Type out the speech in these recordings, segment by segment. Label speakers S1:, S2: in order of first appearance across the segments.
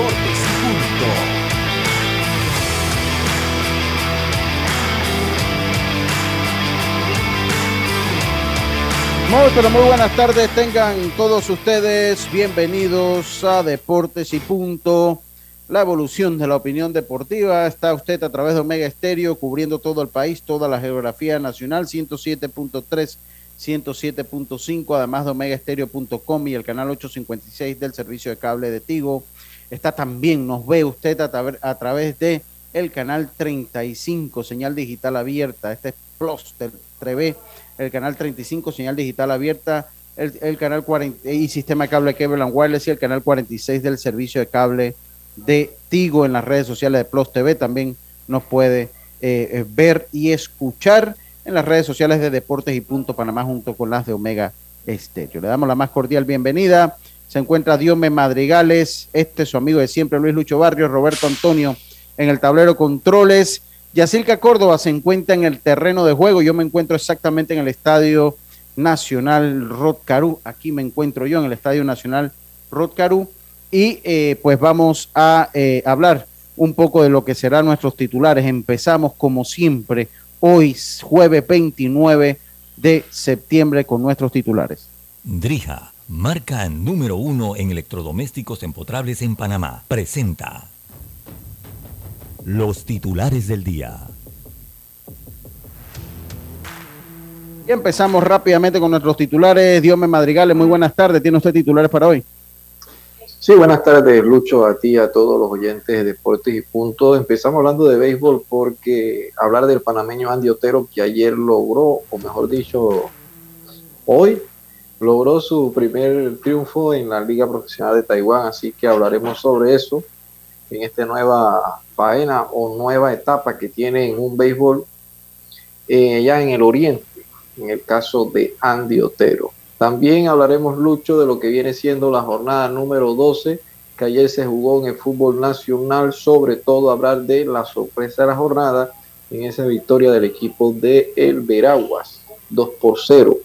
S1: Deportes punto.
S2: Muy, muy buenas tardes, tengan todos ustedes bienvenidos a Deportes y Punto, la evolución de la opinión deportiva. Está usted a través de Omega Estéreo, cubriendo todo el país, toda la geografía nacional, 107.3, 107.5, además de omegaestereo.com y el canal 856 del servicio de cable de Tigo. Está también, nos ve usted a, tra- a través de el canal 35, señal digital abierta. Este es Plus TV, el canal 35, señal digital abierta, el, canal 40 y sistema de cable Cleveland Wireless y el canal 46 del servicio de cable de Tigo en las redes sociales de Plus TV. También nos puede eh, eh, ver y escuchar en las redes sociales de Deportes y Punto Panamá junto con las de Omega Estéreo. Le damos la más cordial bienvenida. Se encuentra Diome Madrigales, este es su amigo de siempre, Luis Lucho Barrios, Roberto Antonio en el tablero controles. Yacilca Córdoba se encuentra en el terreno de juego. Yo me encuentro exactamente en el Estadio Nacional Rotcarú. Aquí me encuentro yo en el Estadio Nacional Rotcarú. Y eh, pues vamos a eh, hablar un poco de lo que serán nuestros titulares. Empezamos como siempre hoy, jueves 29 de septiembre, con nuestros titulares.
S3: Drija, marca número uno en electrodomésticos empotrables en Panamá, presenta los titulares del día.
S2: Y empezamos rápidamente con nuestros titulares. Diome Madrigales, muy buenas tardes. ¿Tiene usted titulares para hoy?
S4: Sí, buenas tardes, Lucho, a ti, a todos los oyentes de Deportes y Punto. Empezamos hablando de béisbol porque hablar del panameño Andy Otero, que ayer logró, o mejor dicho, hoy logró su primer triunfo en la Liga Profesional de Taiwán, así que hablaremos sobre eso en esta nueva faena o nueva etapa que tiene en un béisbol eh, ya en el oriente, en el caso de Andy Otero. También hablaremos, Lucho, de lo que viene siendo la jornada número 12, que ayer se jugó en el fútbol nacional, sobre todo hablar de la sorpresa de la jornada en esa victoria del equipo de El Veraguas, 2 por 0,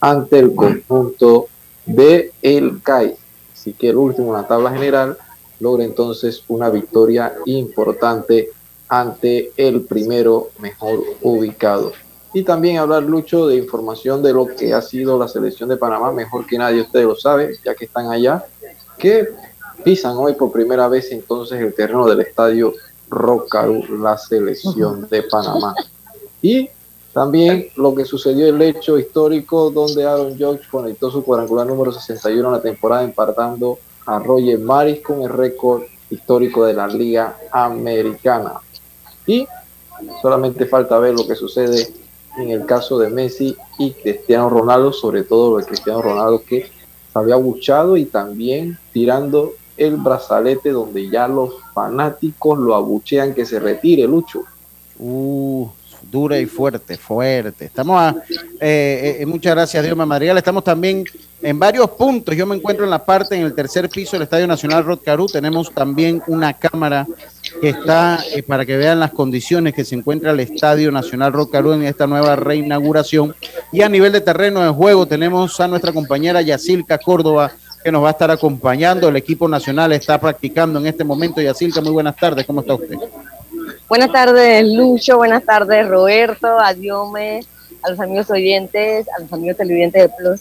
S4: ante el conjunto de El CAI. Así que el último en la tabla general logra entonces una victoria importante ante el primero mejor ubicado y también hablar, Lucho, de información de lo que ha sido la selección de Panamá, mejor que nadie, ustedes lo saben, ya que están allá, que pisan hoy por primera vez entonces el terreno del estadio Rocaru, la selección de Panamá. Y también lo que sucedió el hecho histórico donde Aaron Judge conectó su cuadrangular número 61 en la temporada empatando a Roger Maris con el récord histórico de la Liga Americana. Y Solamente falta ver lo que sucede en el caso de Messi y Cristiano Ronaldo, sobre todo lo de Cristiano Ronaldo que se había abuchado y también tirando el brazalete donde ya los fanáticos lo abuchean que se retire, Lucho.
S2: Uh, dura y fuerte, fuerte. Estamos a, eh, eh, muchas gracias, Dios Madrigal. Estamos también en varios puntos. Yo me encuentro en la parte, en el tercer piso del Estadio Nacional Rotcarú. Tenemos también una cámara que está eh, para que vean las condiciones que se encuentra el Estadio Nacional Rotcarú en esta nueva reinauguración. Y a nivel de terreno de juego tenemos a nuestra compañera Yacilca Córdoba que nos va a estar acompañando. El equipo nacional está practicando en este momento. Yacilca, muy buenas tardes. ¿Cómo está usted?
S5: Buenas tardes, Lucho. Buenas tardes, Roberto, a Diome, a los amigos oyentes, a los amigos televidentes de Plus.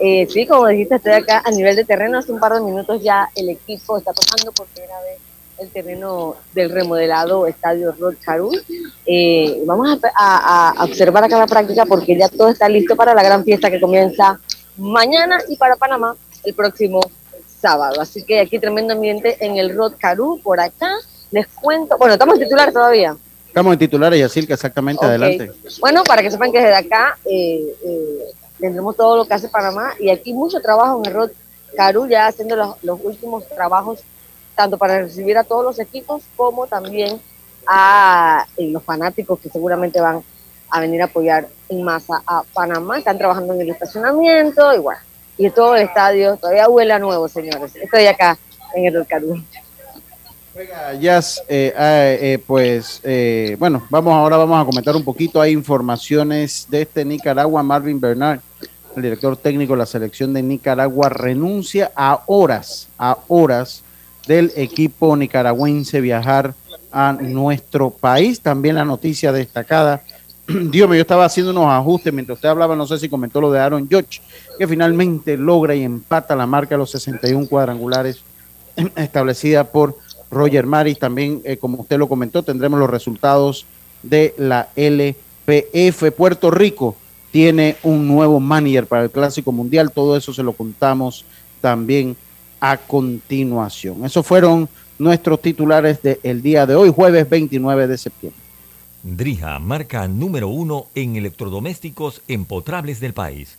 S5: Eh, sí, como dijiste, estoy acá a nivel de terreno. Hace un par de minutos ya el equipo está tocando por primera vez el terreno del remodelado Estadio Rod eh, vamos a, observar acá la práctica porque ya todo está listo para la gran fiesta que comienza mañana y para Panamá el próximo sábado. Así que aquí tremendo ambiente en el Rod por acá. Les cuento, bueno, estamos en titular todavía.
S2: Estamos en titulares, Yacirca, exactamente, adelante.
S5: Bueno, para que sepan que desde acá eh, eh, tendremos todo lo que hace Panamá y aquí mucho trabajo en el Rod Caru, ya haciendo los, últimos trabajos, tanto para recibir a todos los equipos como también a eh, los fanáticos que seguramente van a venir a apoyar en masa a Panamá. Están trabajando en el estacionamiento y bueno, y todo el estadio todavía huele a nuevo, señores. Estoy acá en el Rod Caru.
S2: Oiga, Jazz, eh, ah, eh, pues eh, bueno, vamos ahora vamos a comentar un poquito. Hay informaciones de este Nicaragua. Marvin Bernard, el director técnico de la selección de Nicaragua, renuncia a horas, a horas del equipo nicaragüense viajar a nuestro país. También la noticia destacada. Dios mío, yo estaba haciendo unos ajustes mientras usted hablaba, no sé si comentó lo de Aaron George, que finalmente logra y empata la marca de los 61 cuadrangulares establecida por Roger Maris. También, eh, como usted lo comentó, tendremos los resultados de la LPF. Puerto Rico tiene un nuevo manager para el Clásico Mundial. Todo eso se lo contamos también a continuación. Esos fueron nuestros titulares del día de hoy, jueves 29 de septiembre.
S3: Drija, marca número uno en electrodomésticos empotrables del país.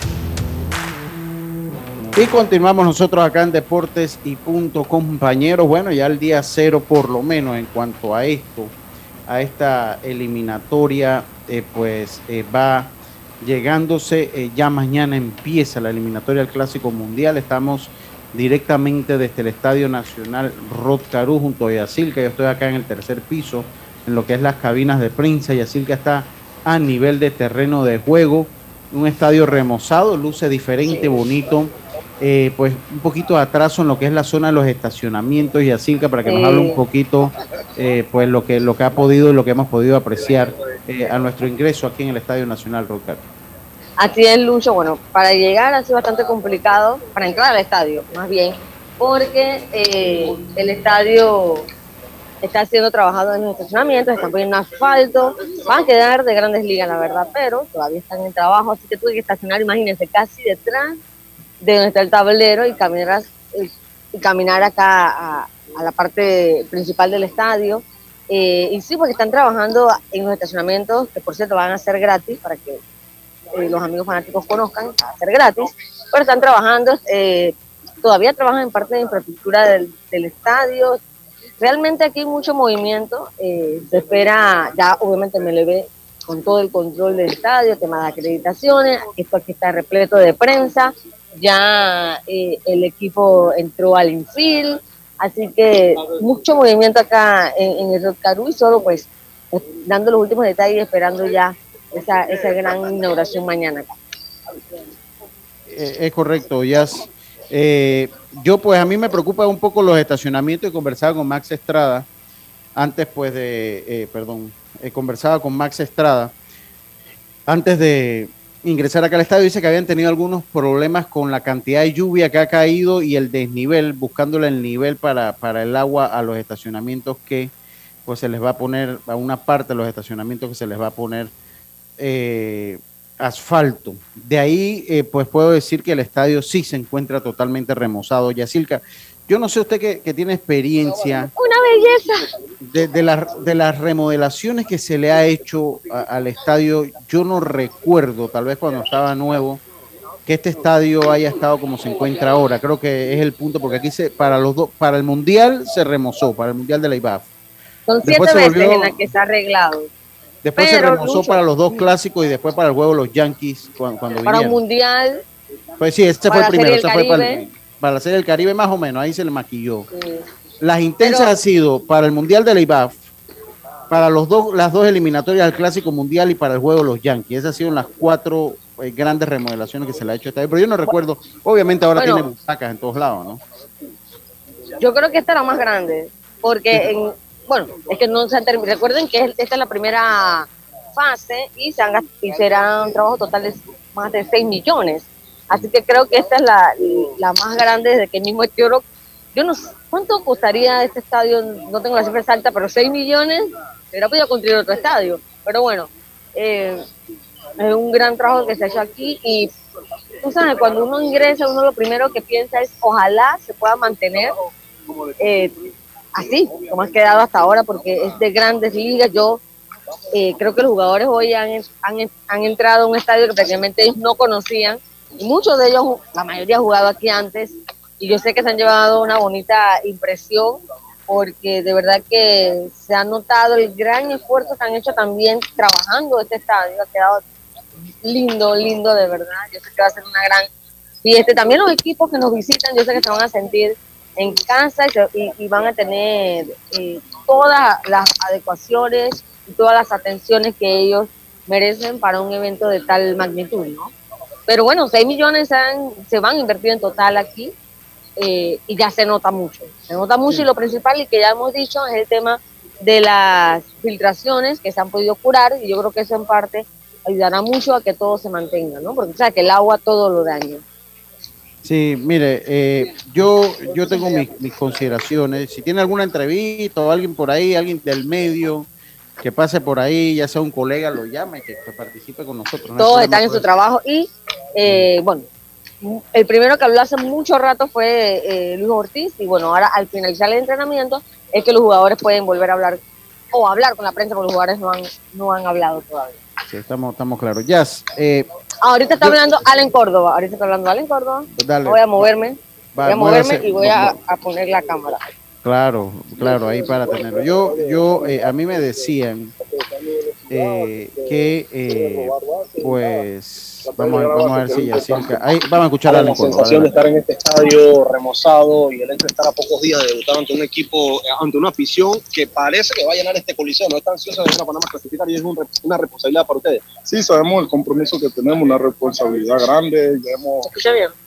S2: Y continuamos nosotros acá en Deportes y Punto, compañeros. Bueno, ya el día cero, por lo menos, en cuanto a esto, a esta eliminatoria, eh, pues eh, va llegándose. Eh, ya mañana empieza la eliminatoria del Clásico Mundial. Estamos directamente desde el Estadio Nacional Rotcarú junto a Yacilca. Yo estoy acá en el tercer piso, en lo que es las cabinas de prensa. Yacilca está a nivel de terreno de juego. Un estadio remozado, luce diferente, bonito eh, pues un poquito de atraso en lo que es la zona de los estacionamientos y así para que nos hable un poquito eh, pues lo que lo que ha podido y lo que hemos podido apreciar eh, a nuestro ingreso aquí en el Estadio Nacional Rocar.
S5: Así es, Lucho. Bueno, para llegar ha sido bastante complicado, para entrar al estadio, más bien, porque el estadio está siendo trabajado en los estacionamientos, están poniendo asfalto, van a quedar de grandes ligas, la verdad, pero todavía están en trabajo, así que tuve que estacionar, imagínense, casi detrás de donde está el tablero y caminar, y caminar acá a, la parte principal del estadio. Eh, y sí, porque están trabajando en los estacionamientos, que por cierto van a ser gratis para que eh, los amigos fanáticos conozcan, va a ser gratis, pero están trabajando, eh, todavía trabajan en parte de infraestructura del, del estadio. Realmente aquí hay mucho movimiento, se espera, ya obviamente me le ve con todo el control del estadio, tema de acreditaciones, esto aquí está repleto de prensa, ya eh, el equipo entró al infield, así que mucho movimiento acá en, el Rotcarú y solo pues dando los últimos detalles esperando ya esa, esa gran inauguración mañana.
S2: Eh, es correcto, Jazz. Eh, yo pues a mí me preocupa un poco los estacionamientos y conversaba con Max Estrada antes pues de, perdón, he conversado con Max Estrada antes de, ingresar acá al estadio. Dice que habían tenido algunos problemas con la cantidad de lluvia que ha caído y el desnivel, buscándole el nivel para, para el agua a los estacionamientos que pues se les va a poner, a una parte de los estacionamientos que se les va a poner eh, asfalto. De ahí, eh, pues puedo decir que el estadio sí se encuentra totalmente remozado. Yacilca, yo no sé usted que, tiene experiencia.
S5: Una belleza.
S2: De, de, las remodelaciones que se le ha hecho al estadio, yo no recuerdo, tal vez cuando estaba nuevo, que este estadio haya estado como se encuentra ahora. Creo que es el punto, porque aquí se, para los dos, para el mundial se remozó, para el mundial de la IBAF.
S5: Son siete veces en las que se ha arreglado.
S2: Después se remozó para los dos clásicos y después para el juego los Yankees cuando, cuando
S5: Para un mundial.
S2: Pues sí, este fue el primero. Fue para, para la Serie del Caribe más o menos, ahí se le maquilló. Las intensas han sido para el Mundial de la IBAF, para los dos, las dos eliminatorias del Clásico Mundial y para el juego los Yankees. Esas han sido las cuatro eh, grandes remodelaciones que se le ha hecho esta vez. Pero yo no recuerdo, obviamente ahora tiene butacas en todos lados, ¿no?
S5: Yo creo que esta era más grande, porque en, bueno, es que no se han terminado. Recuerden que esta es la primera fase y, se han, y será un trabajo total de más de 6 millones. Así que creo que esta es la, la más grande desde que mismo Etioro. Yo no sé cuánto costaría este estadio, no tengo la cifra exacta, pero 6 millones, hubiera podido construir otro estadio. Pero bueno, eh, es un gran trabajo que se ha hecho aquí y tú sabes, cuando uno ingresa, uno lo primero que piensa es ojalá se pueda mantener eh, así, como ha quedado hasta ahora, porque es de grandes ligas. Yo eh, creo que los jugadores hoy han, han, entrado a un estadio que prácticamente ellos no conocían, y muchos de ellos, la mayoría ha jugado aquí antes, y yo sé que se han llevado una bonita impresión, porque de verdad que se ha notado el gran esfuerzo que han hecho también trabajando este estadio, ha quedado lindo, lindo de verdad, yo sé que va a ser una gran fiesta. También los equipos que nos visitan, yo sé que se van a sentir en casa y, van a tener eh, todas las adecuaciones y todas las atenciones que ellos merecen para un evento de tal magnitud, ¿no? Pero bueno, 6 millones se van a invertir en total aquí eh, y ya se nota mucho. Se nota mucho y lo principal y que ya hemos dicho es el tema de las filtraciones que se han podido curar y yo creo que eso en parte ayudará mucho a que todo se mantenga, ¿no? Porque o sea que el agua todo lo daña.
S2: Sí, mire, eh, yo, yo tengo mis, consideraciones. Si tiene alguna entrevista o alguien por ahí, alguien del medio que pase por ahí, ya sea un colega, lo llame y que, participe con nosotros.
S5: Todos están en su trabajo y, eh, bueno, el primero que habló hace mucho rato fue eh, Luis Ortiz y, bueno, ahora al finalizar el entrenamiento es que los jugadores pueden volver a hablar o hablar con la prensa, porque los jugadores no han, no han hablado todavía.
S2: Sí, estamos, estamos claros. Jazz, eh,
S5: Ahorita está hablando Allen Córdoba. Ahorita está hablando Allen Córdoba. Pues voy a moverme. voy a moverme y voy a, poner la cámara.
S2: Claro, claro, ahí para tenerlo. Yo, yo, eh, a mí me decían eh, que, eh, pues, Vamos, vamos a ver si ya Ahí vamos a escuchar
S6: a la sensación de estar en este estadio remozado y el hecho de estar a pocos días de debutar ante un equipo, eh, ante una afición que parece que va a llenar este coliseo. No está ansiosa de venir a Panamá a clasificar y es una responsabilidad para ustedes.
S7: Sí, sabemos el compromiso que tenemos, una responsabilidad grande. Ya hemos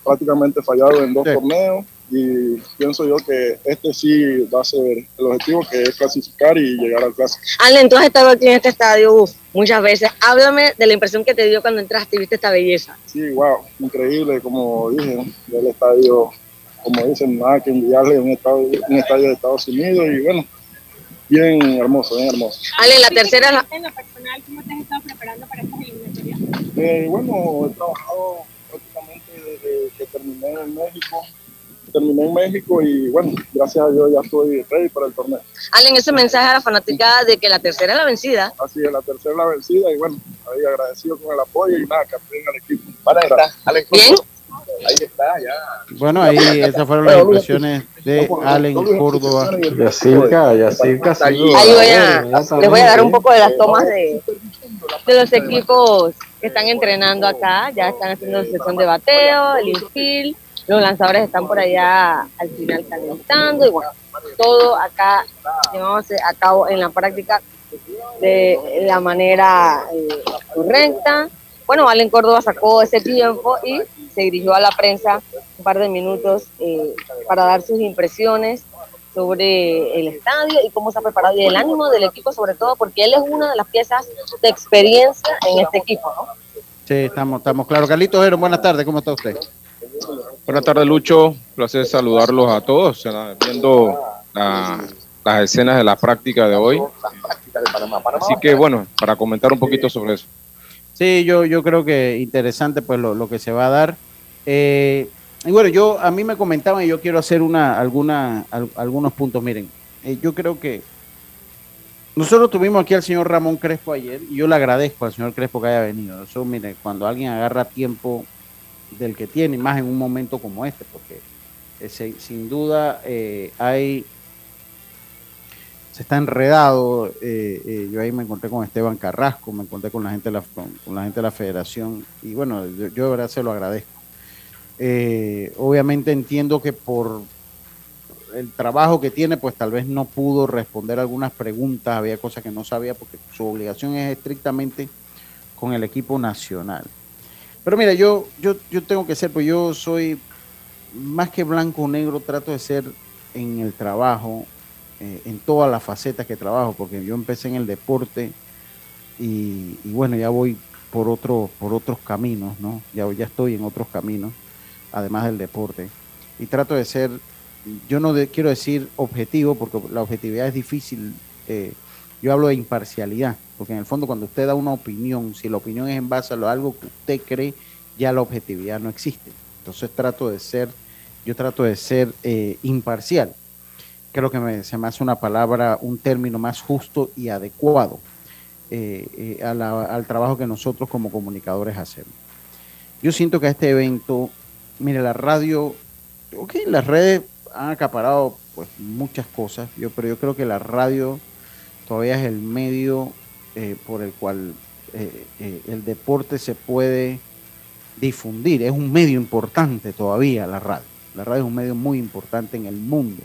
S7: prácticamente fallado en dos torneos y pienso yo que este sí va a ser el objetivo que es clasificar y llegar al clásico.
S5: Allen, tú has estado aquí en este estadio muchas veces. Háblame de la impresión que te dio cuando entraste y viste esta belleza.
S7: Sí, wow, increíble, como dije, el estadio, como dicen, nada que enviarle un estadio, un estadio de Estados Unidos y bueno, bien hermoso, bien hermoso.
S5: Allen, la tercera...
S8: En lo personal, ¿cómo te has estado preparando para esta eliminatoria?
S7: Eh, bueno, he trabajado prácticamente desde que terminé en México terminé en México y bueno, gracias a Dios ya estoy ready para el torneo.
S5: Allen, ese mensaje a la fanática de que la tercera es la vencida.
S7: Así es, la tercera es la vencida y bueno, ahí agradecido con el apoyo y nada, que apoyen al equipo.
S6: Para está, Allen.
S5: Bien.
S6: Ahí está, ya.
S2: Bueno, ahí esas fueron las impresiones de Allen Córdoba.
S4: Yacirca, Yacirca,
S5: Ahí voy a, les voy a dar un poco de las tomas de, de los equipos que están entrenando acá. Ya están haciendo sesión de bateo, el infield los lanzadores están por allá al final calentando y bueno, todo acá llevamos a cabo en la práctica de la manera eh, correcta. Bueno, Valen Córdoba sacó ese tiempo y se dirigió a la prensa un par de minutos eh, para dar sus impresiones sobre el estadio y cómo se ha preparado y el ánimo del equipo sobre todo porque él es una de las piezas de experiencia en este equipo, ¿no?
S2: Sí, estamos, estamos claros. Carlitos buenas tardes, ¿cómo está usted?
S9: Buenas tardes, Lucho. Placer saludarlos a todos, viendo las escenas de la práctica de hoy. Así que, bueno, para comentar un poquito sobre eso.
S2: Sí, yo, yo creo que interesante pues lo, que se va a dar. Eh, y bueno, yo a mí me comentaban y yo quiero hacer una, alguna, algunos puntos. Miren, eh, yo creo que nosotros tuvimos aquí al señor Ramón Crespo ayer y yo le agradezco al señor Crespo que haya venido. Mire, cuando alguien agarra tiempo del que tiene, más en un momento como este, porque ese, sin duda eh, hay se está enredado. Eh, yo ahí me encontré con Esteban Carrasco, me encontré con la gente de la, con, la, gente de la federación y bueno, yo, yo de verdad se lo agradezco. Eh, obviamente entiendo que por el trabajo que tiene, pues tal vez no pudo responder algunas preguntas, había cosas que no sabía porque su obligación es estrictamente con el equipo nacional. Pero mira, yo, yo, yo tengo que ser, pues yo soy más que blanco o negro, trato de ser en el trabajo, eh, en todas las facetas que trabajo, porque yo empecé en el deporte y, bueno, ya voy por, otro, por otros caminos, ¿no? Ya, ya estoy en otros caminos además del deporte. Y trato de ser, yo no quiero decir objetivo, porque la objetividad es difícil. Eh, yo hablo de imparcialidad, porque en el fondo cuando usted da una opinión, si la opinión es en base a algo que usted cree, ya la objetividad no existe. Entonces trato de ser, yo trato de ser eh, imparcial. Creo que se me hace una palabra, un término más justo y adecuado eh, al trabajo que nosotros como comunicadores hacemos. Yo siento que este evento mire, la radio, ok, las redes han acaparado pues muchas cosas, yo, pero yo creo que la radio todavía es el medio eh, por el cual eh, eh, el deporte se puede difundir. Es un medio importante todavía la radio. La radio es un medio muy importante en el mundo.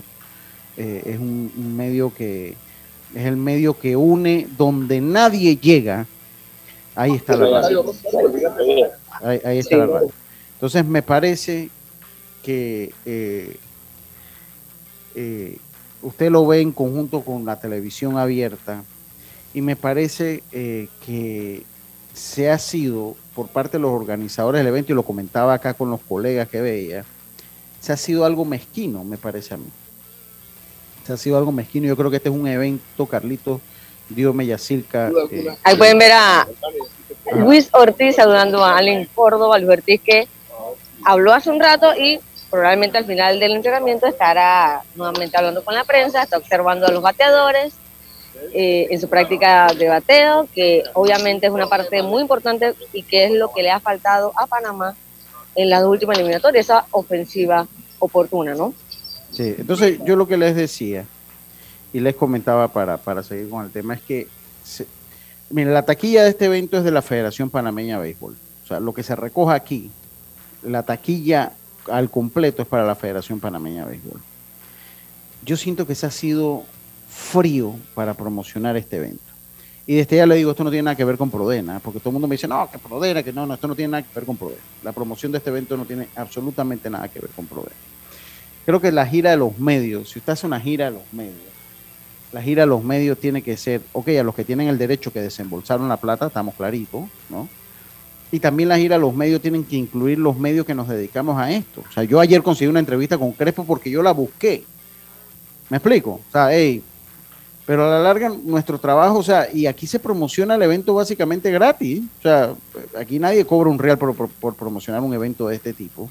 S2: es un, medio que es el medio que une donde nadie llega. Ahí está la radio. ahí está la radio. Entonces me parece que usted lo ve en conjunto con la televisión abierta y me parece eh, que se ha sido por parte de los organizadores del evento, y lo comentaba acá con los colegas que veía, se ha sido algo mezquino, me parece a mí. Se ha sido algo mezquino. Yo creo que este es un evento, Carlitos, Dios Mellacilca.
S5: Ahí pueden ver a Luis Ortiz saludando a Allen Córdoba, Luis Ortiz que habló hace un rato y probablemente al final del entrenamiento estará nuevamente hablando con la prensa, está observando a los bateadores eh, en su práctica de bateo, que obviamente es una parte muy importante y que es lo que le ha faltado a Panamá en las últimas eliminatorias, esa ofensiva oportuna, ¿no?
S2: Sí, entonces yo lo que les decía y les comentaba para, para seguir con el tema es que, miren, la taquilla de este evento es de la Federación Panameña de Béisbol. O sea, lo que se recoja aquí la taquilla al completo es para la Federación Panameña de Béisbol. Yo siento que se ha sido frío para promocionar este evento. Y desde ya le digo, esto no tiene nada que ver con Prodena, porque todo el mundo me dice, no, que Prodena, que no, no, esto no tiene nada que ver con Prodena. La promoción de este evento no tiene absolutamente nada que ver con Prodena. Creo que la gira de los medios, si usted hace una gira de los medios, la gira de los medios tiene que ser, ok, a los que tienen el derecho que desembolsaron la plata, estamos claritos, ¿no? Y también la gira los medios tienen que incluir los medios que nos dedicamos a esto. O sea, yo ayer conseguí una entrevista con Crespo porque yo la busqué. ¿Me explico? O sea, hey, pero a la larga nuestro trabajo, o sea, y aquí se promociona el evento básicamente gratis. O sea, aquí nadie cobra un real por, promocionar un evento de este tipo.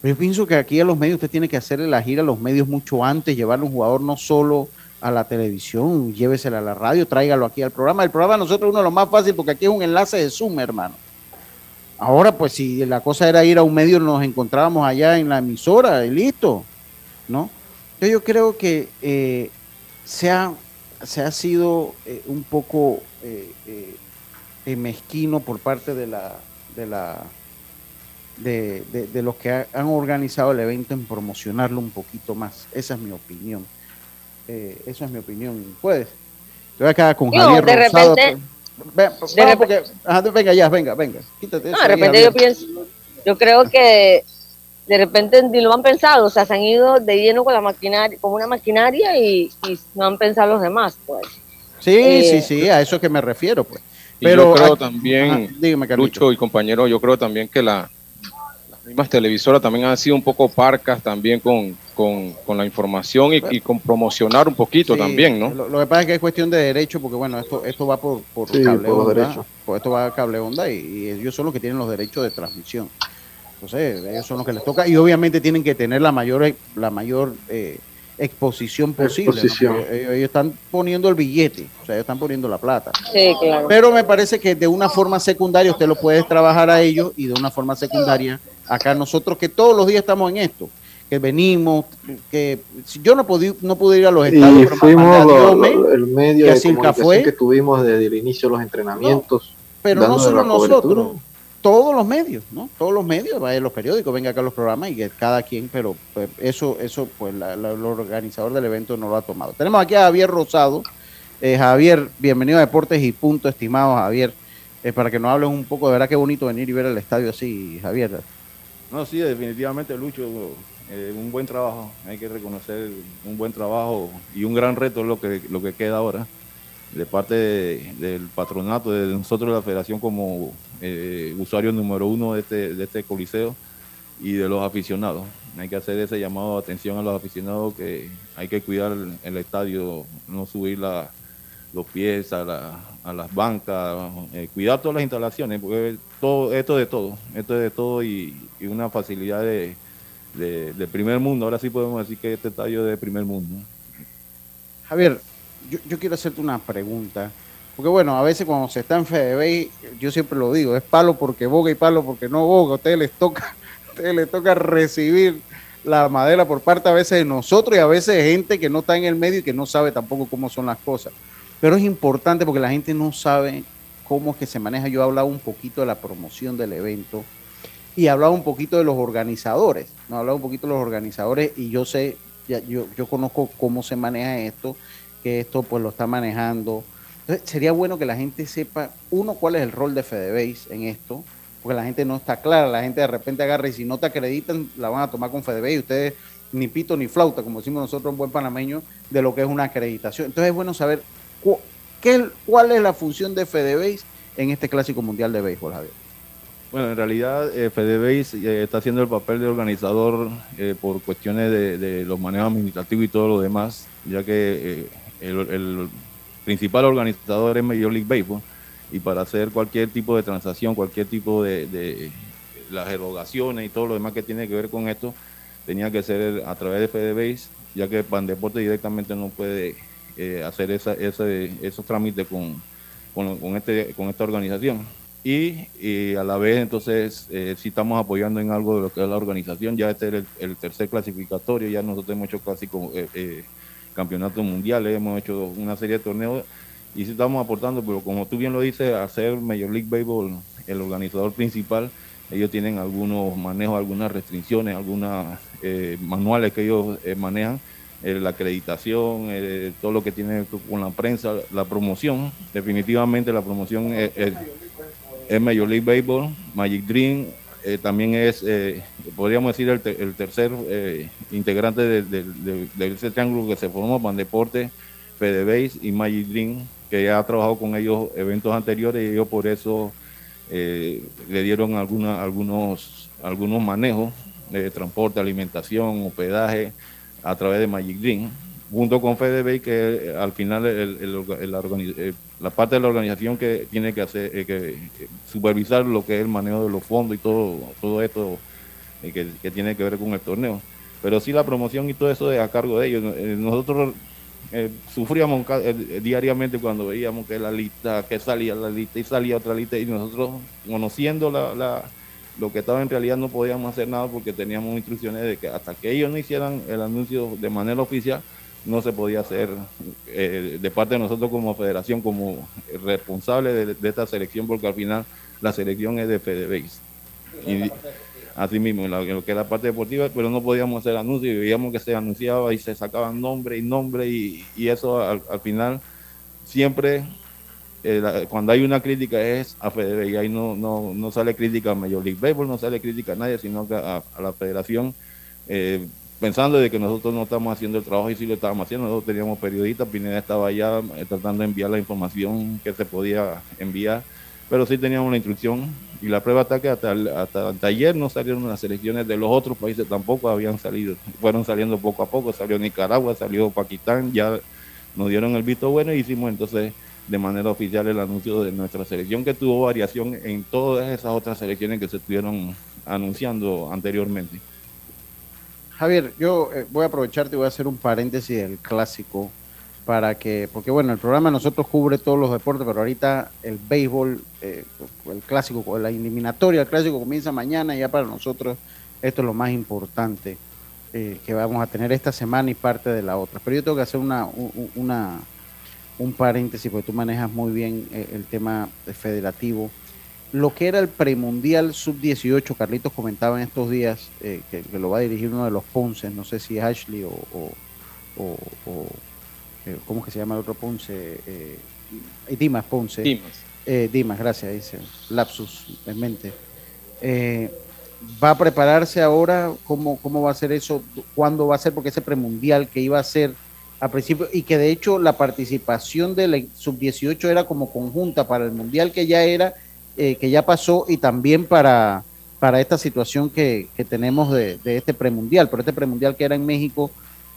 S2: Pero yo pienso que aquí a los medios usted tiene que hacerle la gira a los medios mucho antes, llevarle un jugador no solo a la televisión, llévesela a la radio, tráigalo aquí al programa. El programa nosotros es uno de los más fácil porque aquí es un enlace de Zoom, hermano. Ahora, pues si la cosa era ir a un medio, nos encontrábamos allá en la emisora y listo, ¿no? yo creo que eh, se, ha, se, ha, sido eh, un poco eh, eh, mezquino por parte de la de la de, de, los que han organizado el evento en promocionarlo un poquito más. Esa es mi opinión. esa es mi opinión. Puedes. Estoy acá con Javier
S5: de repente,
S2: venga ya, venga, venga. Quítate
S5: de repente yo pienso, yo creo que de repente ni lo han pensado, o sea, se han ido de lleno con la maquinaria, con una maquinaria y, no han pensado los demás, pues.
S2: Sí, sí, eh, sí, a eso que me refiero, pues.
S9: Pero, yo creo también, Lucho y compañero, yo creo también que la, las mismas televisoras también han sido un poco parcas también con, con, la información y, con promocionar un poquito también, ¿no?
S2: Lo, que pasa es que es cuestión de derecho, porque bueno, esto esto va por, por cable onda, por esto va a cable onda y, ellos son los que tienen los derechos de transmisión. Entonces, ellos son los que les toca y obviamente tienen que tener la mayor la mayor eh, exposición posible. Ellos, están poniendo el billete, o sea, ellos están poniendo la plata.
S5: Sí, claro.
S2: Pero me parece que de una forma secundaria usted lo puede trabajar a ellos y de una forma secundaria acá nosotros que todos los días estamos en esto que venimos, que yo no pude, no pude ir a los
S4: estados. Y fuimos el medio de comunicación que tuvimos desde el inicio de los entrenamientos.
S2: pero no solo nosotros, todos los medios, ¿no? Todos los medios, vaya los periódicos, venga acá los programas y que cada quien, pero pues, eso, eso pues el organizador del evento no lo ha tomado. Tenemos aquí a Javier Rosado. Eh, Javier, bienvenido a Deportes y Punto, estimado Javier. Eh, para que nos hables un poco, de verdad que bonito venir y ver el estadio así, Javier.
S10: No, sí, definitivamente, Lucho, eh, un buen trabajo, hay que reconocer un buen trabajo y un gran reto lo que, lo que queda ahora de parte del patronato, de nosotros de la federación como eh, usuario número uno de este, de este coliseo y de los aficionados. Hay que hacer ese llamado de atención a los aficionados que hay que cuidar el, estadio, no subir los pies a, las bancas, eh, cuidar todas las instalaciones, porque todo, esto es de todo, esto es de todo y una facilidad de, de, primer mundo. Ahora sí podemos decir que este estadio es de primer mundo.
S2: Javier, yo, quiero hacerte una pregunta. Porque bueno, a veces cuando se está en FedeBay, yo siempre lo digo, es palo porque boga y palo porque no boga. A ustedes les toca, ustedes les toca recibir la madera por parte a veces de nosotros y a veces de gente que no está en el medio y que no sabe tampoco cómo son las cosas. Pero es importante porque la gente no sabe cómo es que se maneja. Yo he hablado un poquito de la promoción del evento y hablaba un poquito de los organizadores, no hablaba un poquito de los organizadores y yo sé, yo, yo conozco cómo se maneja esto, que esto pues lo está manejando. Entonces sería bueno que la gente sepa, uno, cuál es el rol de FedeBase en esto, porque la gente no está clara, la gente de repente agarra y si no te acreditan, la van a tomar con FedeBase y ustedes ni pito ni flauta, como decimos nosotros un buen panameño, de lo que es una acreditación. Entonces es bueno saber qué, cuál es la función de FedeBase en este Clásico Mundial de Béisbol, Javier.
S10: Bueno, en realidad eh, FedeBase eh, está haciendo el papel de organizador eh, por cuestiones de, los manejos administrativos y todo lo demás, ya que eh, el, principal organizador es Major League Baseball y para hacer cualquier tipo de transacción, cualquier tipo de, las erogaciones y todo lo demás que tiene que ver con esto, tenía que ser a través de FedeBase, ya que Pandeporte directamente no puede hacer esa, esos trámites con, con, este, con esta organización. Y, a la vez entonces eh, si estamos apoyando en algo de lo que es la organización, ya este es el, tercer clasificatorio, ya nosotros hemos hecho casi eh, eh, campeonatos mundiales, hemos hecho una serie de torneos y sí estamos aportando, pero como tú bien lo dices, hacer Major League Baseball el organizador principal, ellos tienen algunos manejos, algunas restricciones, algunos eh, manuales que ellos manejan, la acreditación, todo lo que tiene con la prensa, la promoción, definitivamente la promoción es es Major League Baseball, Magic Dream, eh, también es, eh, podríamos decir, el, tercer eh, integrante de, ese triángulo que se formó, Deporte, FedeBase y Magic Dream, que ya ha trabajado con ellos eventos anteriores y ellos por eso le dieron alguna, algunos, algunos manejos de transporte, alimentación, hospedaje a través de Magic Dream junto con FedeBay, que al final el, la parte de la organización que tiene que hacer, eh, que eh, supervisar lo que es el manejo de los fondos y todo, todo esto eh, que, tiene que ver con el torneo. Pero sí la promoción y todo eso es a cargo de ellos. nosotros sufríamos diariamente cuando veíamos que la lista, que salía la lista y salía otra lista y nosotros conociendo la, lo que estaba en realidad no podíamos hacer nada porque teníamos instrucciones de que hasta que ellos no hicieran el anuncio de manera oficial, no se podía hacer eh, de parte de nosotros como federación, como responsable de, esta selección, porque al final la selección es de FedeBase. Y así mismo, en, lo que es la parte deportiva, pero no podíamos hacer anuncios y veíamos que se anunciaba y se sacaban nombre y nombre y, eso al, final siempre eh, cuando hay una crítica es a FedeBase y ahí no, no, no, sale crítica a Major League Baseball, no sale crítica a nadie, sino que a, la federación. Eh, pensando de que nosotros no estamos haciendo el trabajo y sí lo estábamos haciendo. Nosotros teníamos periodistas, Pineda estaba allá eh, tratando de enviar la información que se podía enviar, pero sí teníamos una instrucción y la prueba está que hasta, hasta, ayer no salieron las elecciones de los otros países, tampoco habían salido, fueron saliendo poco a poco, salió Nicaragua, salió Pakistán, ya nos dieron el visto bueno y hicimos entonces de manera oficial el anuncio de nuestra selección que tuvo variación en todas esas otras selecciones que se estuvieron anunciando anteriormente.
S2: Javier, yo eh, voy a aprovecharte y voy a hacer un paréntesis del clásico para que, porque bueno, el programa nosotros cubre todos los deportes, pero ahorita el béisbol, eh, el clásico, la eliminatoria, el clásico comienza mañana y ya para nosotros esto es lo más importante eh, que vamos a tener esta semana y parte de la otra. Pero yo tengo que hacer una, una un paréntesis, porque tú manejas muy bien el tema federativo lo que era el premundial sub-18, Carlitos comentaba en estos días eh, que, lo va a dirigir uno de los Ponce, no sé si Ashley o, o, eh, ¿cómo que se llama el otro Ponce? Eh, Dimas Ponce. Dimas. Dimas, gracias, dice, lapsus en mente. ¿Va a prepararse ahora? ¿Cómo, ¿Cómo va a ser eso? ¿Cuándo va a ser? Porque ese premundial que iba a ser a principio y que de hecho la participación de la sub-18 era como conjunta para el mundial que ya era eh, que ya pasó y también para, para esta situación que, tenemos de, este premundial. Pero este premundial que era en México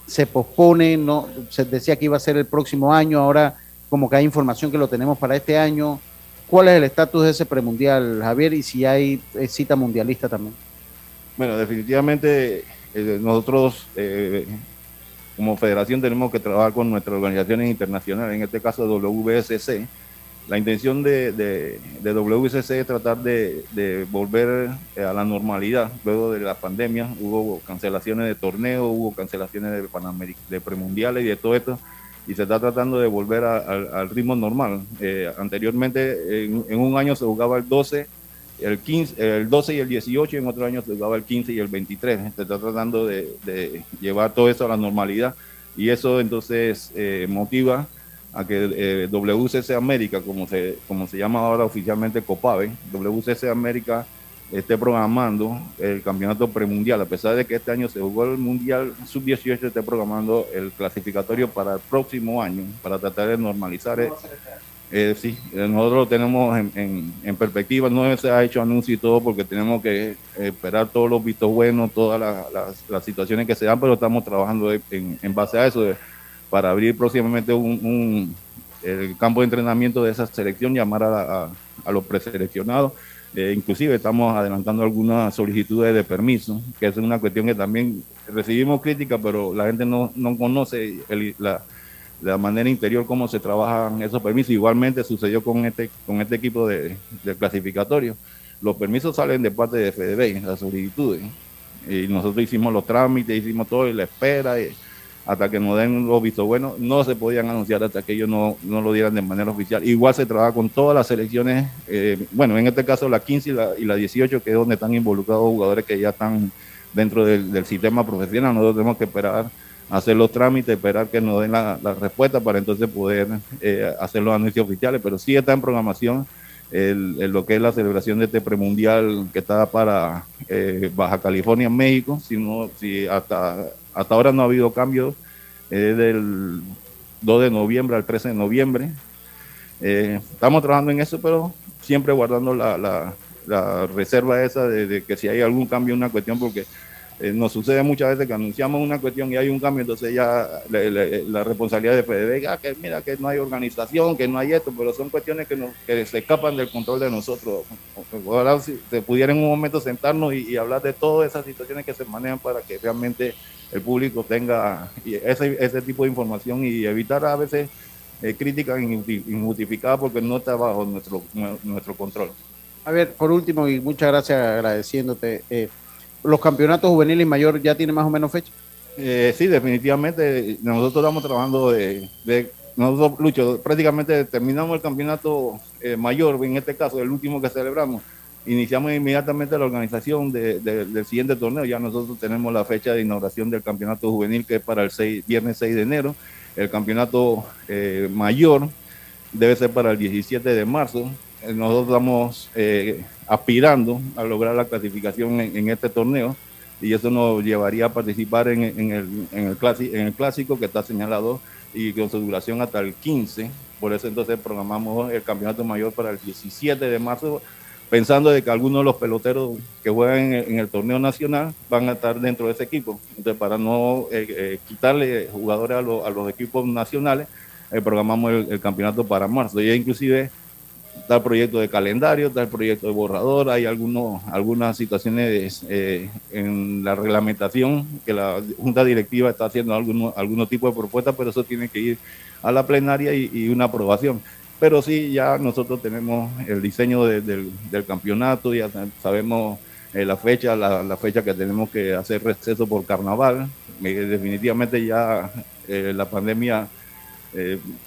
S2: se pospone, no se decía que iba a ser el próximo año, ahora como que hay información que lo tenemos para este año. ¿Cuál es el estatus de ese premundial, Javier? Y si hay eh, cita mundialista también.
S10: Bueno, definitivamente eh, nosotros como federación tenemos que trabajar con nuestras organizaciones internacionales, en este caso WSC, la intención de, de, WCC es tratar de, volver eh, a la normalidad luego de la pandemia. Hubo cancelaciones de torneos, hubo cancelaciones de, de premundiales y de todo esto, y se está tratando de volver al ritmo normal. Eh, anteriormente, en, un año se jugaba el 12, el, 15, el 12 y el 18, y en otro año se jugaba el 15 y el 23. Se está tratando de, llevar todo eso a la normalidad, y eso entonces eh, motiva a que eh, WCC América, como se, como se llama ahora oficialmente COPAVE, WCC América esté programando el campeonato premundial, a pesar de que este año se jugó el Mundial Sub-18, esté programando el clasificatorio para el próximo año, para tratar de normalizar. Eh, eh, sí, nosotros lo tenemos en, en, perspectiva, no se ha hecho anuncio y todo porque tenemos que esperar todos los vistos buenos, todas las, las, situaciones que se dan, pero estamos trabajando en, en base a eso para abrir próximamente un, el campo de entrenamiento de esa selección, llamar a, a, los preseleccionados. Eh, inclusive estamos adelantando algunas solicitudes de permiso, que es una cuestión que también recibimos crítica, pero la gente no, no conoce la, la, manera interior cómo se trabajan esos permisos. Igualmente sucedió con este, con este equipo de, clasificatorio. Los permisos salen de parte de FDB, las solicitudes. Y nosotros hicimos los trámites, hicimos todo y la espera. Hasta que nos den los vistos buenos, no se podían anunciar hasta que ellos no, no lo dieran de manera oficial. Igual se trabaja con todas las selecciones, eh, bueno, en este caso la 15 y la, y la 18, que es donde están involucrados jugadores que ya están dentro del, sistema profesional. Nosotros tenemos que esperar hacer los trámites, esperar que nos den la, respuesta para entonces poder eh, hacer los anuncios oficiales, pero sí está en programación el, lo que es la celebración de este premundial que está para eh, Baja California, México, si, si hasta hasta ahora no ha habido cambios eh, del 2 de noviembre al 13 de noviembre. Eh, estamos trabajando en eso, pero siempre guardando la, reserva esa de, que si hay algún cambio, una cuestión, porque eh, nos sucede muchas veces que anunciamos una cuestión y hay un cambio, entonces ya la, responsabilidad de PDB, ah, que mira que no hay organización, que no hay esto, pero son cuestiones que, que se escapan del control de nosotros. Ojalá si se pudiera en un momento sentarnos y, y hablar de todas esas situaciones que se manejan para que realmente el público tenga ese, ese tipo de información y evitar a veces eh, críticas injustificadas porque no está bajo nuestro, nuestro control.
S2: A ver, por último, y muchas gracias agradeciéndote, eh, ¿los campeonatos juveniles mayor ya tienen más o menos fecha?
S10: Eh, sí, definitivamente. Nosotros estamos trabajando de, de nosotros, Lucho, prácticamente terminamos el campeonato eh, mayor, en este caso, el último que celebramos iniciamos inmediatamente la organización del siguiente torneo. Ya nosotros tenemos la fecha de inauguración del campeonato juvenil que es para el 6, viernes 6 de enero. El campeonato eh, mayor debe ser para el 17 de marzo. Eh, nosotros estamos eh, aspirando a lograr la clasificación en, este torneo. y eso nos llevaría a participar en, el, en, el en el clásico que está señalado y con su duración hasta el 15. Por eso entonces programamos el campeonato mayor para el 17 de marzo, pensando de que algunos de los peloteros que juegan en, el torneo nacional van a estar dentro de ese equipo. Entonces, para no eh, quitarle jugadores a, los equipos nacionales, programamos el, campeonato para marzo. Y inclusive el proyecto de calendario, el proyecto de borrador, hay algunos, algunas situaciones en la reglamentación que la Junta Directiva está haciendo algún, algún tipo de propuesta, pero eso tiene que ir a la plenaria y, una aprobación. Pero sí, ya nosotros tenemos el diseño del, campeonato, ya sabemos eh, la fecha, la, fecha que tenemos que hacer receso por carnaval. Eh, definitivamente ya eh, la pandemia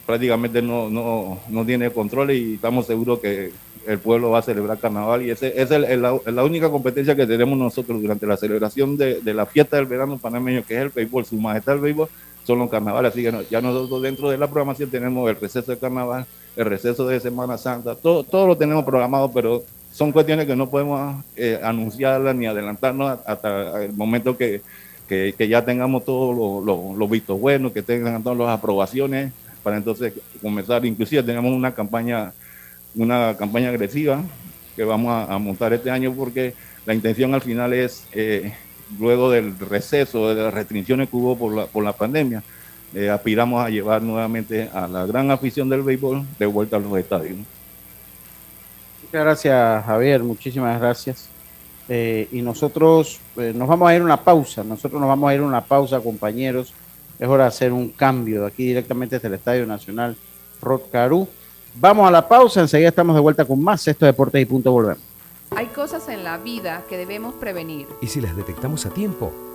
S10: prácticamente no, no, no, tiene control y estamos seguros que el pueblo va a celebrar carnaval y esa es la, única competencia que tenemos nosotros durante la celebración de, de, la fiesta del verano panameño, que es el béisbol, su majestad el béisbol, son los carnavales. Así que ya nosotros dentro de la programación tenemos el receso de carnaval, el receso de Semana Santa, todo, todo lo tenemos programado, pero son cuestiones que no podemos eh, anunciarlas ni adelantarnos hasta el momento que, que, ya tengamos todos los lo, vistos buenos, que tengan todas las aprobaciones, para entonces comenzar. Inclusive tenemos una campaña, una campaña agresiva que vamos a, montar este año porque la intención al final es eh, luego del receso, de las restricciones que hubo por la, por la pandemia, eh, aspiramos a llevar nuevamente a la gran afición del béisbol de vuelta a los estadios.
S2: Muchas gracias, Javier, muchísimas gracias. Eh, y nosotros eh, nos vamos a ir a una pausa, nosotros nos vamos a ir a una pausa, compañeros. Es hora de hacer un cambio aquí directamente desde el Estadio Nacional Rotcarú. Vamos a la pausa, enseguida estamos de vuelta con más Esto Deportes y Punto Volvemos.
S11: Hay cosas en la vida que debemos prevenir.
S12: Y si las detectamos a tiempo,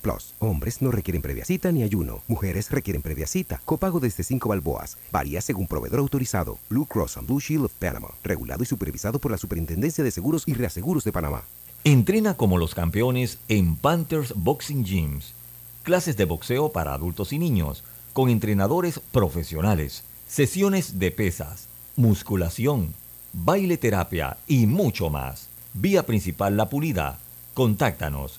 S12: Plus. Hombres no requieren previa cita ni ayuno. Mujeres requieren previa cita. Copago desde 5 balboas. Varía según proveedor autorizado. Blue Cross and Blue Shield of Panama. Regulado y supervisado por la Superintendencia de Seguros y Reaseguros de Panamá.
S3: Entrena como los campeones en Panthers Boxing Gyms. Clases de boxeo para adultos y niños, con entrenadores profesionales, sesiones de pesas, musculación, baile terapia y mucho más. Vía principal La Pulida. Contáctanos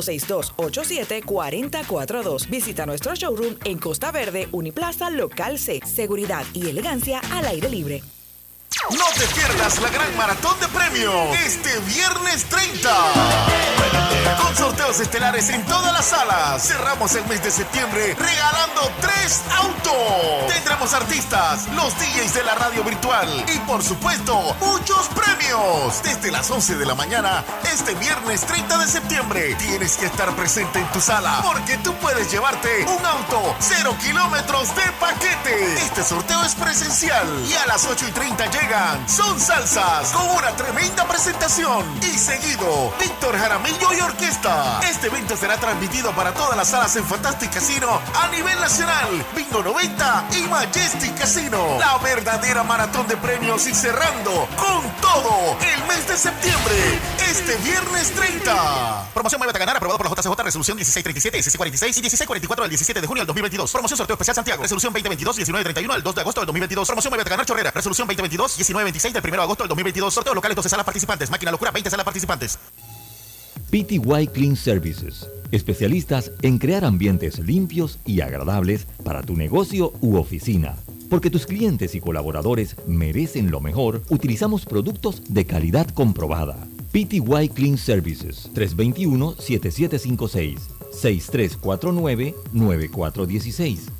S13: 6287-4042. Visita nuestro showroom en Costa Verde, Uniplaza, Local C. Seguridad y elegancia al aire libre.
S14: No te pierdas la gran maratón de premios este viernes 30. Con sorteos estelares en todas las salas. Cerramos el mes de septiembre regalando tres autos. Tendremos artistas, los DJs de la radio virtual y por supuesto muchos premios. Desde las 11 de la mañana este viernes 30 de septiembre tienes que estar presente en tu sala porque tú puedes llevarte un auto cero kilómetros de paquete. Este sorteo es presencial y a las 8 y 30 llega son Salsas con una tremenda presentación. Y seguido, Víctor Jaramillo y Orquesta. Este evento será transmitido para todas las salas en Fantastic Casino a nivel nacional. Bingo 90 y Majestic Casino. La verdadera maratón de premios y cerrando con todo el mes de septiembre este viernes 30. Promoción Muévete a ganar, aprobado por la JCJ, resolución 1637, 1646 y 1644 del 17 de junio del 2022. Promoción sorteo especial Santiago, resolución 2022, 1931 del 2 de agosto del 2022. Promoción Muévete a ganar Chorrera, resolución 2022, 1926 del 1 de agosto del 2022. Sorteo locales 12 salas participantes, máquina locura 20 salas participantes.
S3: PTY Clean Services, especialistas en crear ambientes limpios y agradables para tu negocio u oficina. Porque tus clientes y colaboradores merecen lo mejor, utilizamos productos de calidad comprobada. PTY Clean Services 321-7756 6349-9416.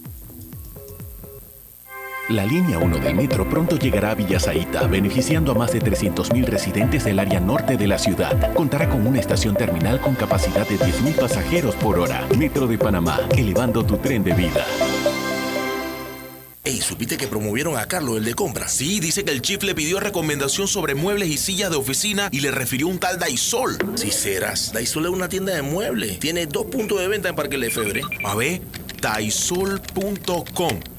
S15: La línea 1 del metro pronto llegará a Villasaita, beneficiando a más de 300.000 residentes del área norte de la ciudad. Contará con una estación terminal con capacidad de 10.000 pasajeros por hora. Metro de Panamá, elevando tu tren de vida.
S16: Ey, ¿supiste que promovieron a Carlos, el de compra? Sí, dice que el chief le pidió recomendación sobre muebles y sillas de oficina y le refirió un tal Daisol. Si serás, Daisol es una tienda de muebles. Tiene dos puntos de venta en Parque Lefebvre. A ver, daisol.com.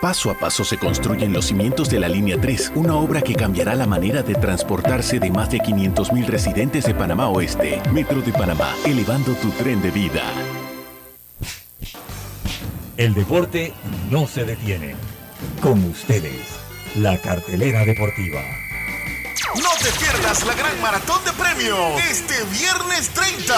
S15: Paso a paso se construyen los cimientos de la Línea 3, una obra que cambiará la manera de transportarse de más de 500.000 residentes de Panamá Oeste. Metro de Panamá, elevando tu tren de vida.
S3: El deporte no se detiene. Con ustedes, la cartelera deportiva.
S14: No te pierdas la gran maratón de premios este viernes 30.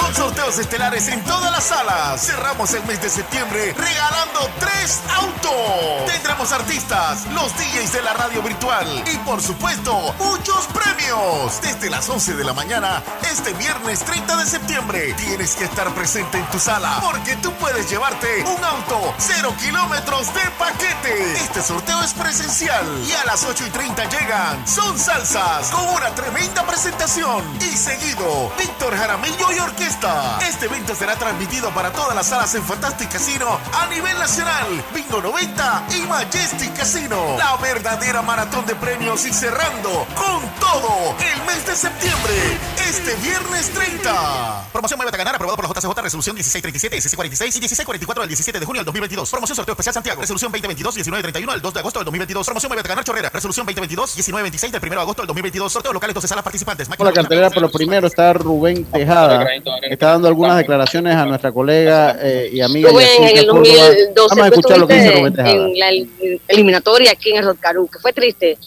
S14: Con sorteos estelares en todas las salas. Cerramos el mes de septiembre regalando tres autos. Tendremos artistas, los DJs de la radio virtual y por supuesto muchos premios. Desde las 11 de la mañana este viernes 30 de septiembre tienes que estar presente en tu sala porque tú puedes llevarte un auto cero kilómetros de paquete. Este sorteo es presencial y a las 8 y 30 llegan Son Salsas con una tremenda presentación y seguido Víctor Jaramillo y Orquesta. Este evento será transmitido para todas las salas en Fantastic Casino a nivel nacional, Bingo 90 y Majestic Casino. La verdadera maratón de premios y cerrando con todo el mes de septiembre, este viernes 30. Promoción Muévete a ganar, aprobado por la JCJ, resolución 1637, 1646 y 1644 del 17 de junio del 2022. Promoción sorteo especial Santiago, resolución 2022, 1931 del 2 de agosto del 2022. Promoción Muévete a ganar Chorrera, resolución 2022, 1926 del 1 de agosto del 2022. Sorteo locales 12 salas participantes.
S2: Por la cartelera, por lo primero está Rubén Tejada. Está dando algunas declaraciones a nuestra colega eh, y amiga.
S5: Rubén, en el
S2: Córdoba.
S5: 2012
S2: Vamos a escuchar lo que dice Rubén Tejada.
S5: en la el- eliminatoria aquí en el Rotcarú, que fue triste.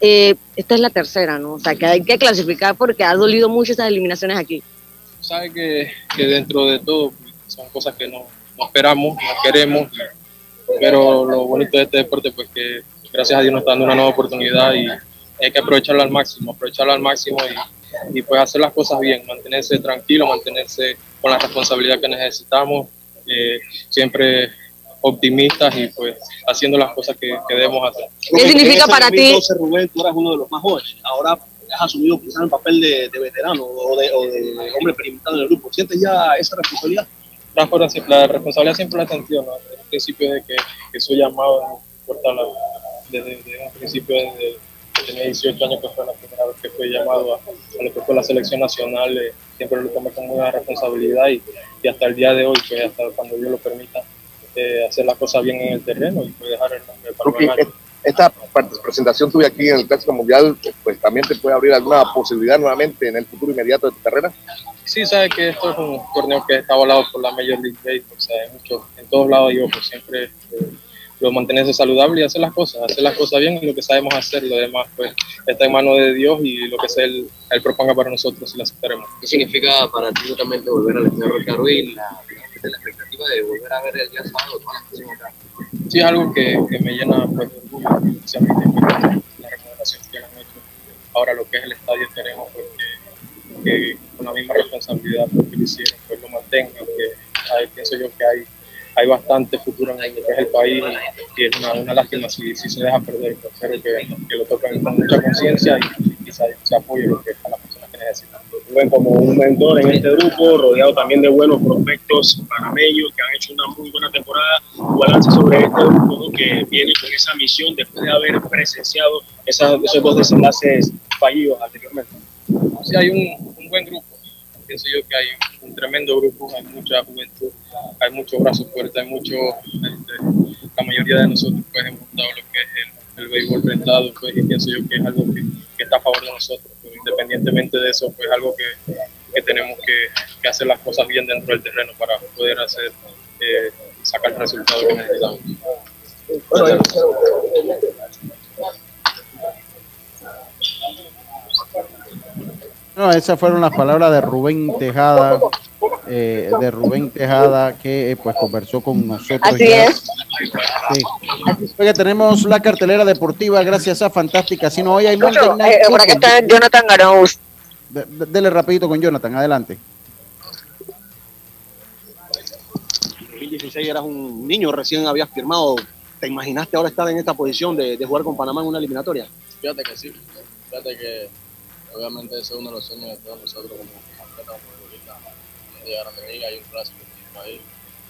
S5: Eh, esta es la tercera, ¿no? O sea, que hay que clasificar porque ha dolido mucho esas eliminaciones aquí.
S17: sabe que, que dentro de todo pues, son cosas que no, no esperamos, no queremos, pero lo bonito de este deporte pues que gracias a Dios nos está dando una nueva oportunidad y hay que aprovecharlo al máximo, aprovecharlo al máximo y, y, pues hacer las cosas bien, mantenerse tranquilo, mantenerse con la responsabilidad que necesitamos, eh, siempre optimistas y pues haciendo las cosas que, que debemos hacer.
S5: ¿Qué significa para ti?
S6: 2012, Rubén, tú eras uno de los más jóvenes. Ahora has asumido quizás el papel de, de veterano o de, o de hombre experimentado en el grupo. ¿Sientes ya esa responsabilidad?
S17: La, responsabilidad- la responsabilidad siempre la sentido, ¿no? El principio de que, que soy llamado, no importa la- desde, desde un principio, desde tenía 18 años, que fue la primera vez que fui llamado a, a lo que fue la selección nacional, eh, siempre lo tomé con una responsabilidad y, y hasta el día de hoy, pues hasta cuando Dios lo permita, eh, hacer las cosas bien en el terreno y pues dejar el nombre para
S18: Rookie,
S17: ganar.
S18: esta presentación tuya aquí en el Clásico Mundial, pues también te puede abrir alguna posibilidad nuevamente en el futuro inmediato de tu carrera.
S17: Sí, sabe que esto es un torneo que está avalado por la Major League Baseball, o sea, mucho, en todos lados yo pues siempre eh, lo mantenerse saludable y hacer las cosas, hacer las cosas bien y lo que sabemos hacer, lo demás pues está en manos de Dios y lo que sea él, él proponga para nosotros y lo aceptaremos.
S19: ¿Qué significa para ti totalmente volver al Estadio Ricardo y la, la expectativa de volver a ver el día sábado todas las?
S17: Sí, es algo que, que me llena pues, de orgullo, especialmente pues, la recomendación que han hecho. Ahora lo que es el estadio queremos pues, que, que con la misma responsabilidad pues, que lo hicieron, pues lo mantengan, que,
S20: Ahí pienso yo que hay, hay bastante futuro en lo que es el país y, es una, una lástima si, si, se deja perder. Espero que, que lo toquen con mucha conciencia y, y se, se apoye lo que a las personas que necesitan.
S6: Rubén como un mentor en este grupo, rodeado también de buenos prospectos panameños que han hecho una muy buena temporada. Balance sobre este grupo ¿no? que viene con esa misión después de haber presenciado esa, esos dos desenlaces fallidos anteriormente.
S20: Sí, hay un, un buen grupo. Pienso yo que hay un tremendo grupo, hay mucha juventud, hay muchos brazos fuertes, hay mucho, este, la mayoría de nosotros pues hemos dado lo que es el, el béisbol prestado, pues, y pienso yo que es algo que, está a favor de nosotros pero independientemente de eso, pues algo que, que tenemos que, que, hacer las cosas bien dentro del terreno para poder hacer, eh, sacar el resultado que necesitamos.
S2: No, esas fueron las palabras de Rubén Tejada, eh, de Rubén Tejada, que eh, pues conversó con nosotros.
S5: Así
S2: ya.
S5: es.
S2: Sí. Oiga, tenemos la cartelera deportiva gracias a Fantástica. Si no, hoy hay Monday Night
S5: eh, por acá
S2: Football.
S5: está Jonathan Arauz.
S2: De- de- dele rapidito con Jonathan, adelante.
S6: 2016 eras un niño, recién habías firmado. ¿Te imaginaste ahora estar en esta posición de, de jugar con Panamá en una eliminatoria?
S20: Fíjate que sí, fíjate que obviamente ese es uno de los sueños de todos nosotros como atletas, como futbolistas, llegar a la liga y un clásico en país.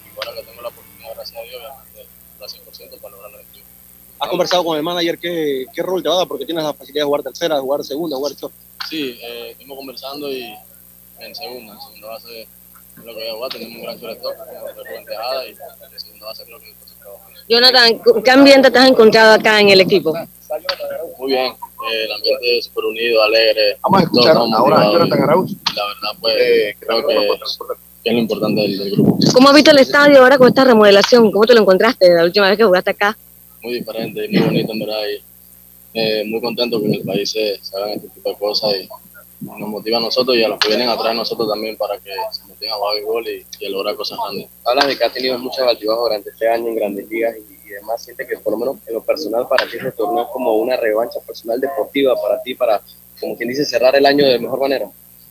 S20: Y ahora que tengo la oportunidad, gracias a Dios, obviamente, al 100% para lograr el objetivo.
S6: ¿Has conversado con el manager qué, qué rol te va a dar? Porque tienes la facilidad de jugar tercera, de jugar segunda, de jugar short.
S20: Sí, eh, estuvimos conversando y en segunda, en segunda base lo que voy a jugar, tenemos un gran shortstop, como Tejada y en segunda base creo que es.
S5: Jonathan, ¿qué ambiente te has encontrado acá en el equipo?
S20: Muy bien, el ambiente es súper unido, alegre.
S18: Vamos a escuchar ahora a Jonathan Arauz.
S20: La verdad, pues creo que, que es lo importante del, del grupo.
S5: ¿Cómo has visto el estadio ahora con esta remodelación? ¿Cómo te lo encontraste la última vez que jugaste acá?
S20: Muy diferente, muy bonito en verdad y eh, muy contento que en el país se, se hagan este tipo de cosas y nos motiva a nosotros y a los que vienen atrás de nosotros también para que se motiven a jugar béisbol y, y a lograr cosas grandes.
S19: Hablas de que ha tenido muchas altibajos durante este año en grandes ligas y, y demás. Siente que por lo menos en lo personal para ti torneo es como una revancha personal deportiva para ti, para, como quien dice, cerrar el año de mejor manera.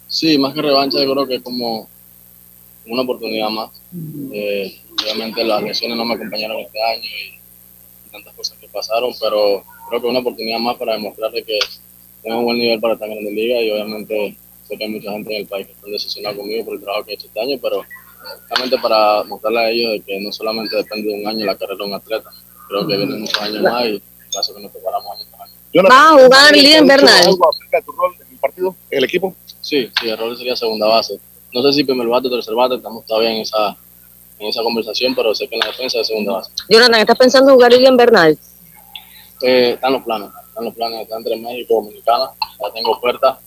S20: Sí, más que revancha, yo creo que es como una oportunidad más. Eh, obviamente las lesiones no me acompañaron este año y, tantas cosas que pasaron, pero creo que es una oportunidad más para demostrarle que tengo un buen nivel para estar en Grandes Ligas y obviamente sé que hay mucha gente en el país que están decepcionados conmigo por el trabajo que he hecho este año, pero realmente para mostrarle a ellos de que no solamente depende de un año la carrera de un atleta, creo que vienen muchos años más y paso que nos preparamos año tras año.
S5: ¿Vas a jugar Liga Invernal?
S18: ¿Algo acerca de tu rol en el partido, en el equipo?
S20: Sí, sí, el rol sería segunda base. No sé si primer bate o tercer bate, estamos todavía en esa, en esa conversación, pero sé que en la defensa es segunda base.
S5: Jonathan, ¿estás pensando en jugar Liga Invernal?
S20: Eh, están los planes, están los planes, está entre México y Dominicana, ya tengo ofertas.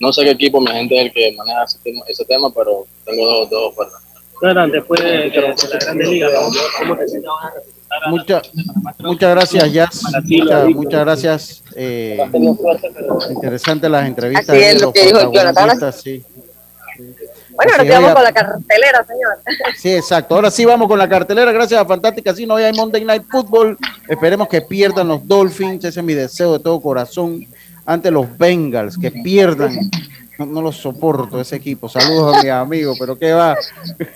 S20: No sé qué equipo, mi gente es el que maneja ese tema, ese tema pero tengo dos, dos ofertas.
S6: Jonathan, después de, de la Grande Liga, ¿cómo te sientes ahora?
S2: Mucha, muchas gracias, Jazz. Mucha- muchas gracias. Eh, interesante las entrevistas.
S5: Así es
S2: de
S5: lo
S2: los
S5: que dijo Jonathan.
S2: protagonistas, sí.
S5: Bueno, ahora que vamos con la cartelera, señor.
S2: Sí, exacto. Ahora sí vamos con la cartelera. Gracias a Fantástica. Sí, no hoy hay Monday Night Football. Esperemos que pierdan los Dolphins. Ese es mi deseo de todo corazón. Ante los Bengals, que pierdan. No, no los soporto ese equipo. Saludos a mis amigos, pero qué va.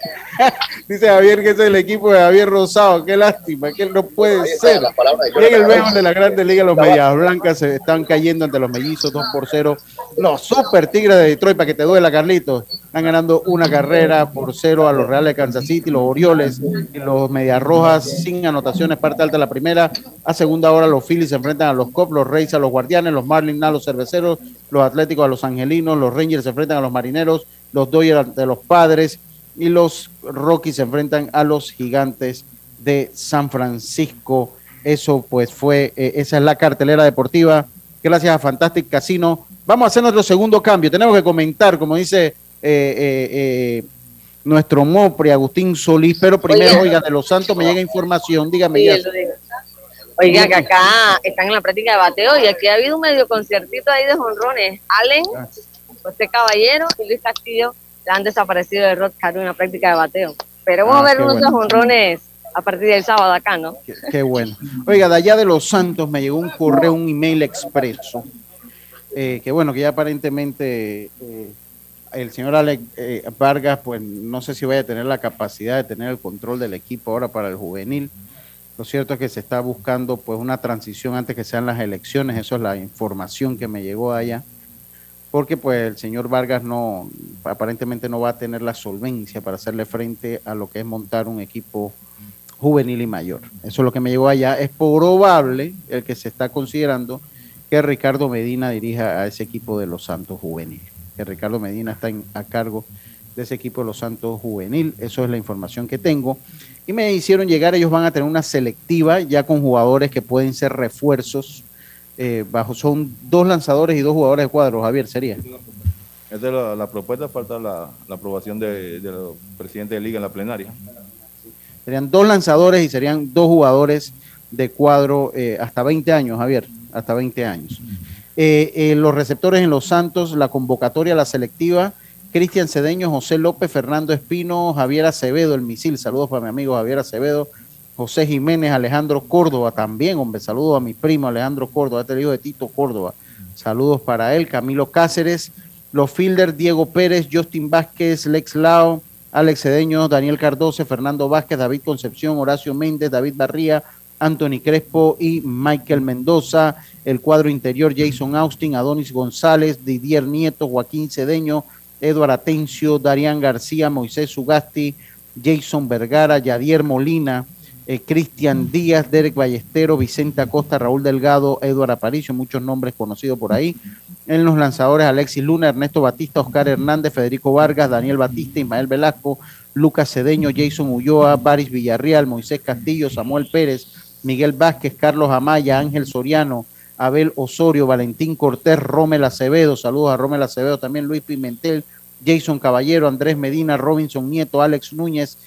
S2: Dice Javier que es el equipo de Javier Rosado. Qué lástima, que no puede ser. En el béisbol de la Grande Liga, los Medias Blancas se están cayendo ante los mellizos 2 por 0. Los Super Tigres de Detroit, para que te duela, Carlitos, están ganando una carrera por cero a los Reales de Kansas City, los Orioles y los Medias Rojas sin anotaciones, parte alta la primera. A segunda hora, los Phillies se enfrentan a los Cubs, los Rays a los Guardianes, los Marlins a los Cerveceros, los Atléticos a los Angelinos, los Rangers se enfrentan a los Marineros, los Dodgers de los Padres y los Rockies se enfrentan a los Gigantes de San Francisco. Eso pues fue, eh, esa es la cartelera deportiva. Gracias a Fantastic Casino. Vamos a hacer nuestro segundo cambio. Tenemos que comentar, como dice eh, eh, eh, nuestro Mopri, Agustín Solís, pero primero,
S5: Oiga.
S2: oiga, de los Santos me llega información. Dígame
S5: Sí,
S2: ya.
S5: Oiga, que acá están en la práctica de bateo y aquí ha habido un medio conciertito ahí de jonrones. Allen, José Caballero y Luis Castillo la han desaparecido de Rod Caru en la práctica de bateo. Pero vamos
S2: Ah,
S5: a ver unos
S2: bueno.
S5: jonrones a partir del sábado acá, ¿no?
S2: Qué, qué bueno. Oiga, de allá de los Santos me llegó un correo, un email expreso. eh, que bueno, que ya aparentemente eh, el señor Alex eh, Vargas, pues no sé si vaya a tener la capacidad de tener el control del equipo ahora para el juvenil. Lo cierto es que se está buscando pues una transición antes que sean las elecciones, eso es la información que me llegó allá, porque pues el señor Vargas no, aparentemente no va a tener la solvencia para hacerle frente a lo que es montar un equipo juvenil y mayor. Eso es lo que me llegó allá. Es probable el que se está considerando que Ricardo Medina dirija a ese equipo de los Santos Juvenil. Que Ricardo Medina está a cargo de ese equipo de los Santos Juvenil. Eso es la información que tengo. Y me hicieron llegar, ellos van a tener una selectiva ya con jugadores que pueden ser refuerzos. Eh, bajo, son dos lanzadores y dos jugadores de cuadro, Javier, sería.
S10: Esta es la, la propuesta, falta la, la aprobación de, de los presidentes de liga en la plenaria.
S2: Serían dos lanzadores y serían dos jugadores de cuadro eh, hasta 20 años, Javier, hasta 20 años. Eh, eh, los receptores en Los Santos, la convocatoria, la selectiva, Cristian Cedeño, José López, Fernando Espino, Javier Acevedo, el misil, saludos para mi amigo Javier Acevedo, José Jiménez, Alejandro Córdoba también, hombre, saludos a mi primo Alejandro Córdoba, este hijo de Tito Córdoba, saludos para él, Camilo Cáceres, los fielders Diego Pérez, Justin Vázquez, Lex Lao, Alex Cedeño, Daniel Cardoce, Fernando Vázquez, David Concepción, Horacio Méndez, David Barría, Anthony Crespo y Michael Mendoza. El cuadro interior, Jason Austin, Adonis González, Didier Nieto, Joaquín Cedeño, Eduardo Atencio, Darían García, Moisés Sugasti, Jason Vergara, Yadier Molina, eh, Cristian Díaz, Derek Ballestero, Vicente Acosta, Raúl Delgado, Eduardo Aparicio, muchos nombres conocidos por ahí. En los lanzadores, Alexis Luna, Ernesto Batista, Oscar Hernández, Federico Vargas, Daniel Batista, Ismael Velasco, Lucas Cedeño, Jason Ulloa, Baris Villarreal, Moisés Castillo, Samuel Pérez, Miguel Vázquez, Carlos Amaya, Ángel Soriano, Abel Osorio, Valentín Cortés, Romel Acevedo, saludos a Romel Acevedo, también Luis Pimentel, Jason Caballero, Andrés Medina, Robinson Nieto, Alex Núñez,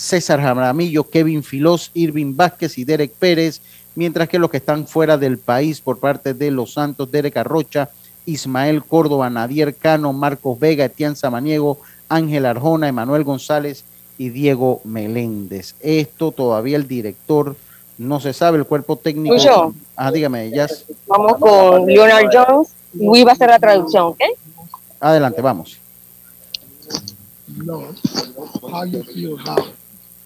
S2: César Jaramillo, Kevin Filós, Irving Vázquez y Derek Pérez, mientras que los que están fuera del país por parte de Los Santos, Derek Arrocha, Ismael Córdoba, Nadier Cano, Marcos Vega, Etienne Samaniego, Ángel Arjona, Emanuel González y Diego Meléndez. Esto todavía el director no se sabe, el cuerpo técnico.
S5: Lucho.
S2: Ah, dígame, ya.
S5: Vamos con Leonard Jones. Luis va a hacer la traducción, ¿ok?
S2: Adelante, vamos.
S21: know how you feel about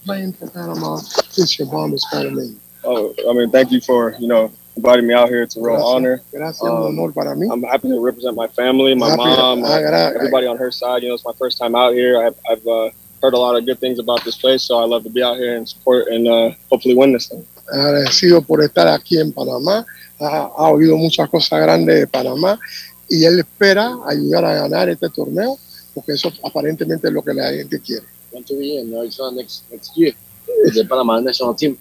S21: playing for Panama since your mom is Panamanian.
S22: Oh, I mean, thank you for you know inviting me out here. It's a real
S21: Gracias.
S22: honor.
S21: Gracias, un honor para mí.
S22: I'm happy to represent my family, my mom,
S21: ah,
S22: everybody on her side. You know, it's my first time out here. I've, I've uh, heard a lot of good things about this place, so I love to be out here and support and uh, hopefully win this thing.
S21: Agradecido por estar aquí en Panamá. Ha, ha oído muchas cosas grandes de Panamá y él espera ayudar a ganar este torneo porque eso aparentemente es lo que la gente quiere.
S19: Want to be in Arizona next next year? The Panama national team.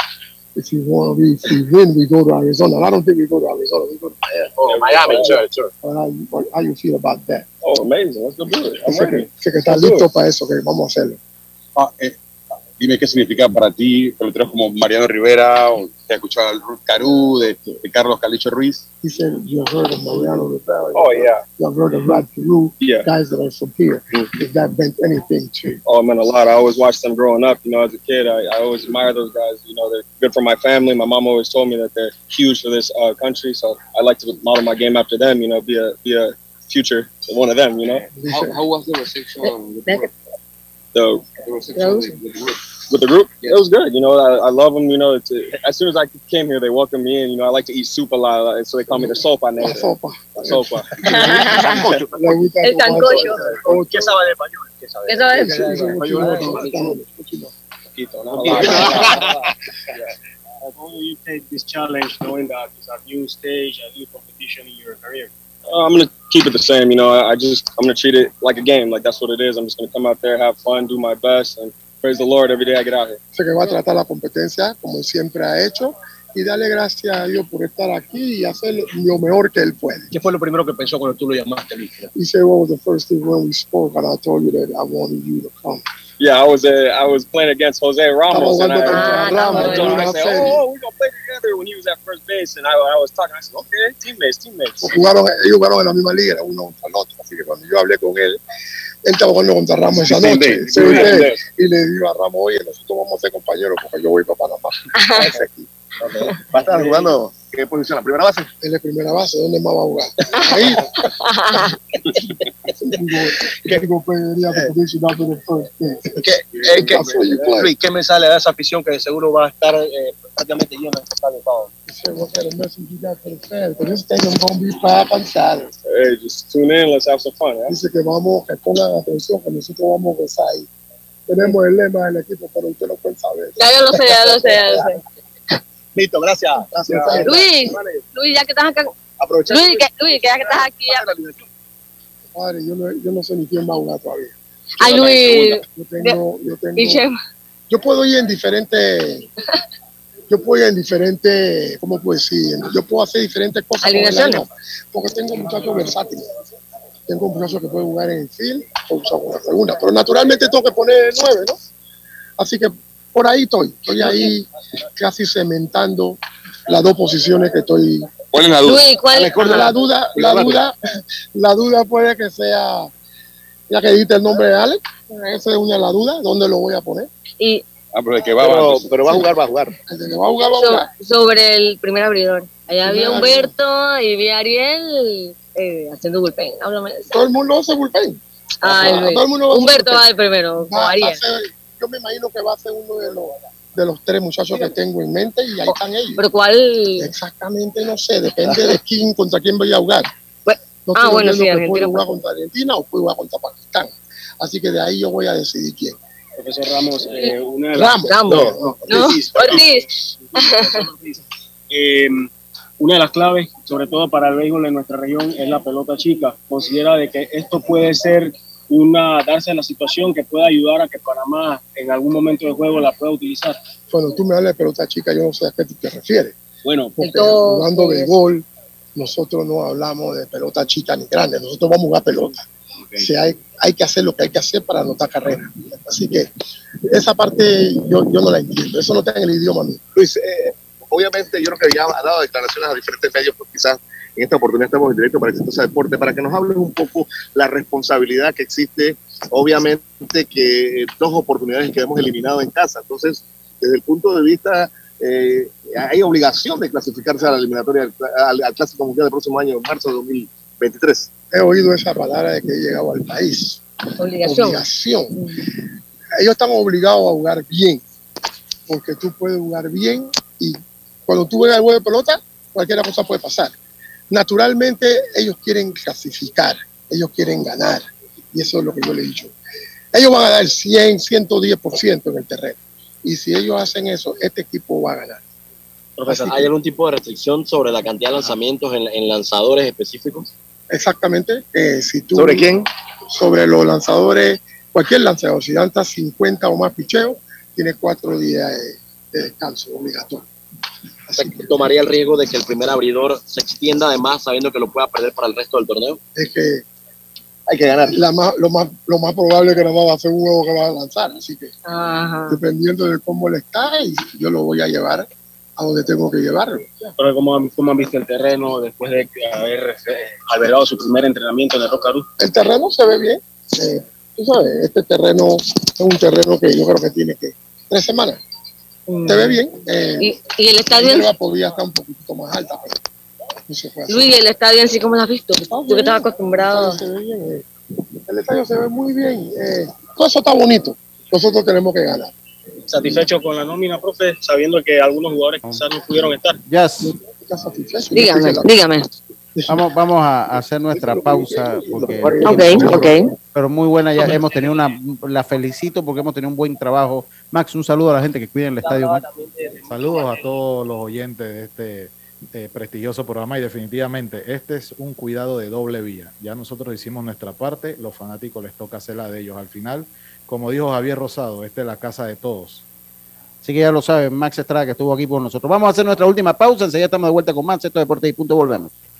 S21: If you want to be, if we win, we go to Arizona. I don't think we go to Arizona. We go to Miami.
S19: Oh, Miami, sure, sure.
S21: How, you- how you feel about that?
S22: Oh, amazing! Let's go do it. I'm
S21: que,
S22: ready.
S21: que
S22: Let's do
S21: listo
S22: it.
S21: para eso, que vamos a hacerlo.
S23: Ah, eh, dime qué significa para ti peloteros como Mariano Rivera, o te has escuchado al Ruth Carú, de, de Carlos Calicho Ruiz.
S21: He said you heard of Mariano Rivera.
S22: Oh, yeah.
S21: You heard of Rod Peru.
S22: Yeah.
S21: Guys that are from here. If that meant anything to you.
S22: Oh, it meant a lot. I always watched them growing up. You know, as a kid, I, I always admire those guys. You know, they're good for my family. My mom always told me that they're huge for this uh, country. So I like to model my game after them. You know, be a be a future one of them. You know,
S19: How, how was the reception? with the group?
S22: the
S19: The reception with with the group?
S22: With the group, it was good. You know, I, I love them. You know, it's as soon as I came here, they welcomed me in. You know, I like to eat soup a lot, uh, so they call me the sopa name.
S21: sopa.
S22: La sopa.
S5: El sancocho.
S22: ¿Qué sabe de español? ¿Qué sabe?
S5: Eso es.
S22: Poquito, ¿no?
S6: How will you take this challenge knowing that it's a new stage, a new competition in your career?
S22: Uh, I'm gonna keep it the same. You know, I, I just I'm gonna treat it like a game. Like that's what it is. I'm just gonna come out there, have fun, do my best, and praise the Lord every day I get out here.
S21: Sé que va a tratar la competencia como siempre ha hecho y darle gracias a Dios por estar aquí y hacer lo mejor que él puede.
S19: ¿Qué fue lo primero que pensó cuando tú lo llamaste, Luis?
S21: He said, what was the first thing when we spoke and I told you that I wanted you to come.
S22: Yeah, I was uh, I was playing against Jose Ramos, and I,
S21: contra Ramos,
S22: I, told him, I said. "Oh, we're gonna play together." When he was at first base, and I, I was talking, I said, "Okay, teammates, teammates."
S21: Jugaron, ellos jugaron en la misma liga, uno contra el otro. Así que cuando yo hablé con él, él estaba jugando contra Ramos esa
S23: Sí,
S21: noche.
S23: sí,
S21: Sí,
S23: sí,
S21: sí.
S23: sí.
S21: Y le digo a Ramos, oye, nosotros vamos a ser compañeros porque yo voy para Panamá. Aquí.
S18: Va a estar jugando, ¿qué posición? ¿La primera base?
S21: En la primera base, ¿dónde más va a jugar? Ahí.
S19: ¿Qué, eh, qué- Luis, ¿qué me sale de esa afición que seguro va a estar eh, prácticamente llena de estadio todo?
S21: Say, what kind of message you got for the fans? But this stadium gonna be five on Saturday.
S22: Hey, just tune in. Let's have some fun. ¿eh?
S21: Dice que vamos, que pongan atención, que nosotros vamos a gozar ahí. Tenemos el lema del equipo, pero usted no puede saber.
S5: Ya yo lo sé, ya lo sé, ya lo sé.
S18: Listo, gracias. Gracias.
S5: Luis, Luis, ya que estás acá.
S18: Aprovechar.
S5: Luis, que, Luis, que ya que estás aquí. Ya...
S21: Padre, yo no, yo no sé ni quién va a jugar todavía.
S5: Ay, Luis.
S21: Yo tengo, yo tengo, yo puedo ir en diferentes, yo puedo ir en diferentes, ¿cómo puedo decir? Yo puedo hacer diferentes cosas.
S5: Alineaciones.
S21: Porque tengo muchachos versátiles. Tengo muchachos que pueden jugar en el field o la segunda. Pero naturalmente tengo que poner 9, ¿no? Así que por ahí estoy. Estoy ahí casi cementando las dos posiciones que estoy.
S23: ¿Cuál es la duda?
S5: Luis, ¿cuál?
S21: Alex, La duda, la duda, la duda puede que sea, ya que dijiste el nombre de Alex, esa es una de las dudas, ¿dónde lo voy a poner?
S5: Y
S23: Ah, pero que va,
S18: Pero, pero va a jugar, va a jugar.
S21: El de que va a jugar, va a
S5: so-
S21: jugar.
S5: sobre el primer abridor. Allá vi a
S21: Primer
S5: Humberto y vi a Ariel eh, haciendo bullpen. Háblame.
S21: Todo el mundo hace bullpen.
S5: Ay,
S21: Todo
S5: Luis.
S21: el mundo va a hacer
S5: Humberto
S21: bullpen.
S5: va de primero, Ariel.
S21: Yo me imagino que va a ser uno de los, de los tres muchachos que tengo en mente y ahí están ellos.
S5: Pero cuál.
S21: Exactamente, no sé, depende de quién, contra quién voy a jugar. No
S5: ah, bueno, sí,
S21: que
S5: Argentina.
S21: puedo jugar contra Argentina o puedo jugar contra Pakistán. Así que de ahí yo voy a decidir quién.
S6: Profesor Ramos, eh, una de las...
S21: Ramos.
S5: Ramos.
S6: No,
S5: No,
S6: Ortiz.
S5: Ortiz.
S6: Eh, una de las claves, sobre todo para el béisbol en nuestra región, es la pelota chica. Considera de que esto puede ser una darse la situación que pueda ayudar a que Panamá en algún momento del juego la pueda utilizar.
S21: Cuando tú me hablas de pelota chica, yo no sé a qué tú te refieres.
S6: Bueno,
S21: Porque
S5: todo,
S21: jugando
S5: pues.
S21: béisbol, nosotros no hablamos de pelota chica ni grande, nosotros vamos a jugar pelota. O sea, hay, hay que hacer lo que hay que hacer para anotar carrera. Así que esa parte yo, yo no la entiendo, eso no está en el idioma mío.
S18: Luis, eh, obviamente yo creo que ya ha dado declaraciones a diferentes medios, pues quizás en esta oportunidad estamos en directo para Exitosa Deporte, para que nos hables un poco la responsabilidad que existe, obviamente que dos oportunidades que hemos eliminado en casa, entonces desde el punto de vista, eh, hay obligación de clasificarse a la eliminatoria al, al Clásico Mundial del próximo año, en marzo de 2023.
S21: He oído esa palabra de que he llegado al país.
S5: Obligación.
S21: Obligación. Ellos están obligados a jugar bien, porque tú puedes jugar bien y cuando tú juegas el juego de pelota, cualquier cosa puede pasar. Naturalmente, ellos quieren clasificar, ellos quieren ganar, y eso es lo que yo le he dicho. Ellos van a dar 100, 110% en el terreno, y si ellos hacen eso, este equipo va a ganar.
S19: Profesor, ¿hay algún tipo de restricción sobre la cantidad de lanzamientos en, en lanzadores específicos?
S21: Exactamente. eh, si tú,
S18: ¿Sobre quién?
S21: Sobre los lanzadores, cualquier lanzador, si lanza 50 o más picheos, tiene cuatro días de, de descanso obligatorio.
S19: ¿Tomaría el riesgo de que el primer abridor se extienda además sabiendo que lo pueda perder para el resto del torneo?
S21: Es que
S18: hay que ganar.
S21: La más, lo, más, lo más probable es que más va a ser un huevo que va a lanzar. Así que
S5: Ajá.
S21: dependiendo de cómo le está, y yo lo voy a llevar a donde tengo que llevarlo.
S6: Pero ¿cómo, cómo han visto el terreno después de haber eh, albergado su primer entrenamiento en el Rocarú?
S21: El terreno se ve bien. eh, tú sabes, este terreno es un terreno que yo creo que tiene que tres semanas. Se ve bien. eh,
S5: ¿Y, y el estadio?
S21: podría estar un poquito más alta, pero no se puede hacer.
S5: Luis, el estadio en sí, ¿cómo lo has visto? Tú que estás acostumbrado.
S21: Se ve bien, eh, El estadio se ve muy bien. eh, todo eso está bonito. Nosotros tenemos que ganar.
S6: ¿Satisfecho con la nómina, profe? Sabiendo que algunos jugadores quizás no pudieron estar.
S2: Yes.
S5: Dígame, dígame.
S2: Vamos, vamos a hacer nuestra pausa. Porque,
S5: Ok, ok.
S2: Pero muy buena, ya hemos tenido una, la felicito porque hemos tenido un buen trabajo. Max, un saludo a la gente que cuida en el estadio. Max.
S24: Saludos a todos los oyentes de este eh, prestigioso programa y definitivamente este es un cuidado de doble vía. Ya nosotros hicimos nuestra parte, los fanáticos les toca hacer la de ellos. Al final, como dijo Javier Rosado, esta es la casa de todos.
S2: Así que ya lo saben, Max Estrada que estuvo aquí por nosotros. Vamos a hacer nuestra última pausa, enseguida estamos de vuelta con Max, esto es Deportes y Punto, volvemos.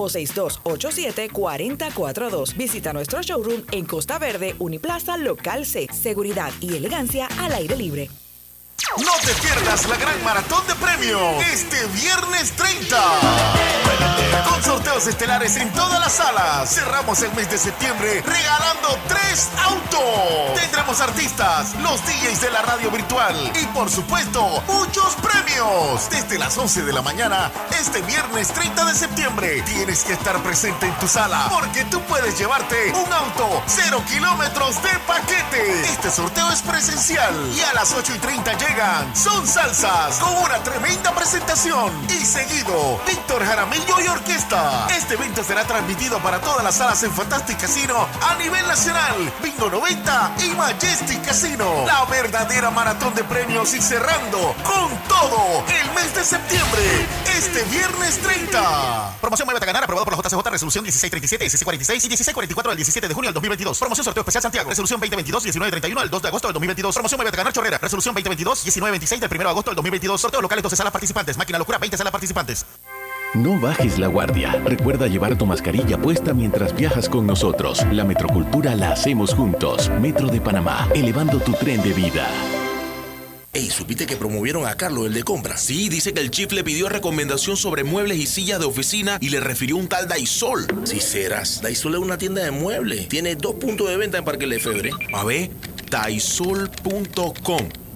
S13: o 6287-4042. Visita nuestro showroom en Costa Verde, Uniplaza, Local C. Seguridad y elegancia al aire libre.
S14: No te pierdas la gran maratón de premios este viernes 30. Con sorteos estelares en todas las salas. Cerramos el mes de septiembre regalando tres autos. Tendremos artistas, los DJs de la radio virtual y por supuesto muchos premios. Desde las 11 de la mañana este viernes 30 de septiembre tienes que estar presente en tu sala porque tú puedes llevarte un auto cero kilómetros de paquete. Este sorteo es presencial y a las 8 y 30 Son Salsas con una tremenda presentación y seguido Víctor Jaramillo y Orquesta. Este evento será transmitido para todas las salas en Fantastic Casino a nivel nacional, Bingo 90 y Majestic Casino. La verdadera maratón de premios y cerrando con todo el mes de septiembre, este viernes 30. Promoción Muévete a ganar aprobado por la JCJ resolución 1637, 1646 y 1644 del 17 de junio del 2022. Promoción sorteo especial Santiago, resolución 2022 1931 al 2 de agosto del 2022. Promoción Muévete a ganar Chorrera, resolución 2022 1926 del 1 de agosto del 2022. Sorteo locales 12 salas participantes, máquina locura 20 salas participantes.
S15: No bajes la guardia. Recuerda llevar tu mascarilla puesta mientras viajas con nosotros. La metrocultura la hacemos juntos. Metro de Panamá, elevando tu tren de vida.
S16: Ey, ¿supiste que promovieron a Carlos, el de compra? Sí, dice que el chief le pidió recomendación sobre muebles y sillas de oficina y le refirió un tal Daisol. Si serás, Daisol es una tienda de muebles. Tiene dos puntos de venta en Parque Lefebvre. A ver, daisol.com.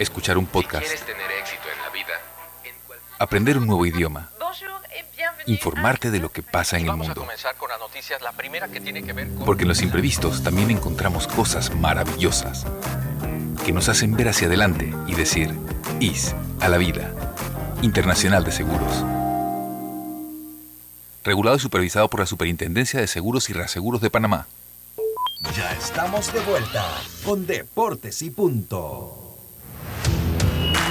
S25: Escuchar un podcast.
S26: tener éxito en la vida,
S25: Aprender un nuevo idioma. Informarte de lo que pasa en el mundo. Porque en los imprevistos también encontramos cosas maravillosas que nos hacen ver hacia adelante y decir, IS a la vida. Internacional de Seguros. Regulado y supervisado por la Superintendencia de Seguros y Reaseguros de Panamá.
S27: Ya estamos de vuelta con Deportes y Punto.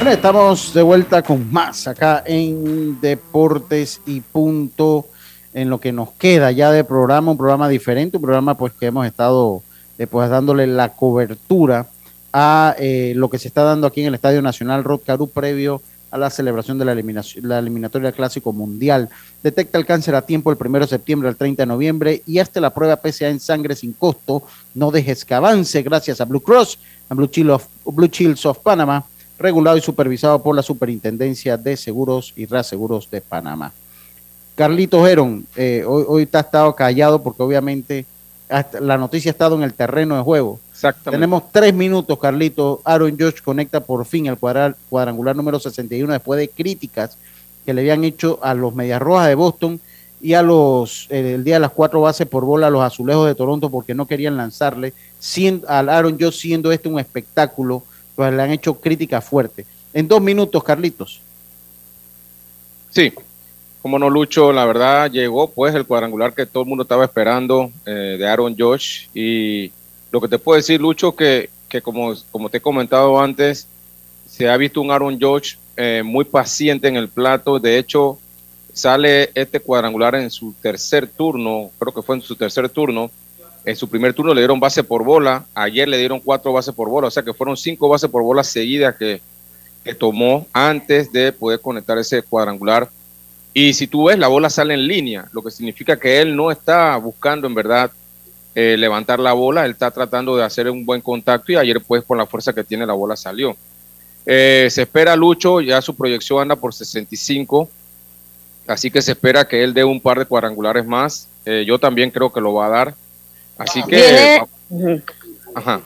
S2: Estamos de vuelta con más acá en Deportes y Punto, en lo que nos queda ya de programa, un programa diferente, un programa pues que hemos estado eh, pues dándole la cobertura a eh, lo que se está dando aquí en el Estadio Nacional Rod Caru previo a la celebración de la, eliminación, la eliminatoria Clásico Mundial. Detecta el cáncer a tiempo el 1 de septiembre al 30 de noviembre y hasta la prueba PSA en sangre sin costo. No dejes que avance gracias a Blue Cross, a Blue, Shield of, Blue Shields of Panama, regulado y supervisado por la Superintendencia de Seguros y Reaseguros de Panamá. Carlito Geron, eh, hoy, hoy te estado callado porque obviamente hasta la noticia ha estado en el terreno de juego.
S28: Exactamente.
S2: Tenemos tres minutos, Carlito. Aaron Josh conecta por fin cuadra- cuadrangular número 61 después de críticas que le habían hecho a los Medias Rojas de Boston y a los el día de las cuatro bases por bola a los azulejos de Toronto porque no querían lanzarle siendo, al Aaron Josh siendo este un espectáculo, pues le han hecho crítica fuerte. En dos minutos, Carlitos.
S29: Sí, como no Lucho, la verdad llegó pues el cuadrangular que todo el mundo estaba esperando eh, de Aaron Josh y lo que te puedo decir Lucho que, que como, como te he comentado antes, se ha visto un Aaron Josh eh, muy paciente en el plato, de hecho sale este cuadrangular en su tercer turno, creo que fue en su tercer turno, en su primer turno le dieron base por bola, ayer le dieron cuatro bases por bola, o sea que fueron cinco bases por bola seguidas que, que tomó antes de poder conectar ese cuadrangular y si tú ves, la bola sale en línea, lo que significa que él no está buscando en verdad eh, levantar la bola, él está tratando de hacer un buen contacto y ayer pues con la fuerza que tiene la bola salió. Eh, se espera Lucho, ya su proyección anda por 65, así que se espera que él dé un par de cuadrangulares más. Eh, yo también creo que lo va a dar. Así que... Ajá.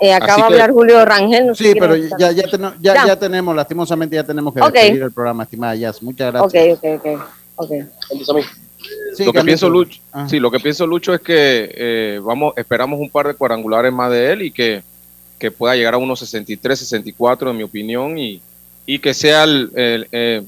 S5: Eh, acaba de hablar Julio Rangel. No
S2: sí, pero ya, ya, ya, ya, tenemos, lastimosamente ya tenemos que despedir el programa, estimada Jazz. Muchas gracias.
S5: Ok, ok, ok. okay.
S29: Sí, lo que pienso Lucho, sí, lo que pienso Lucho es que eh, vamos, esperamos un par de cuadrangulares más de él y que, que pueda llegar a unos 63, 64 en mi opinión y, y que sea el, el eh,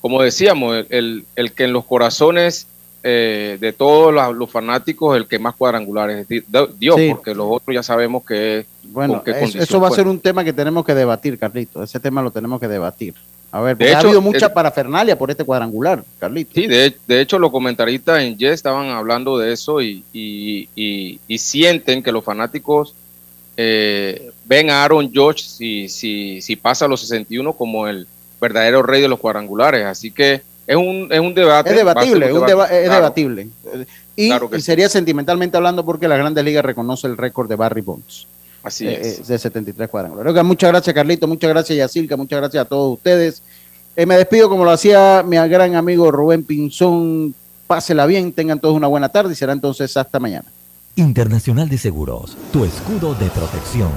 S29: como decíamos, el, el, que en los corazones eh, de todos los, fanáticos el que más cuadrangulares Dios, porque los otros ya sabemos que
S2: bueno, eso va a ser un tema que tenemos que debatir, Carlito. Ese tema lo tenemos que debatir. A ver, ha habido mucha parafernalia por este cuadrangular, Carlito.
S29: Sí, de, hecho los comentaristas en Yes estaban hablando de eso y, y, sienten que los fanáticos eh, ven a Aaron George si, si, si pasa a los 61 como el verdadero rey de los cuadrangulares. Así que es un, es un debate.
S2: Es debatible, es, debatible. Y, sería sentimentalmente hablando porque la Grandes Ligas reconoce el récord de Barry Bonds.
S29: Así eh, es.
S2: De 73 cuadrangulares. Muchas gracias, Carlito. Muchas gracias, Yacilca. Muchas gracias a todos ustedes. Eh, me despido como lo hacía mi gran amigo Rubén Pinzón. Pásela bien, tengan todos una buena tarde y será entonces hasta mañana.
S3: Internacional de Seguros, tu escudo de protección,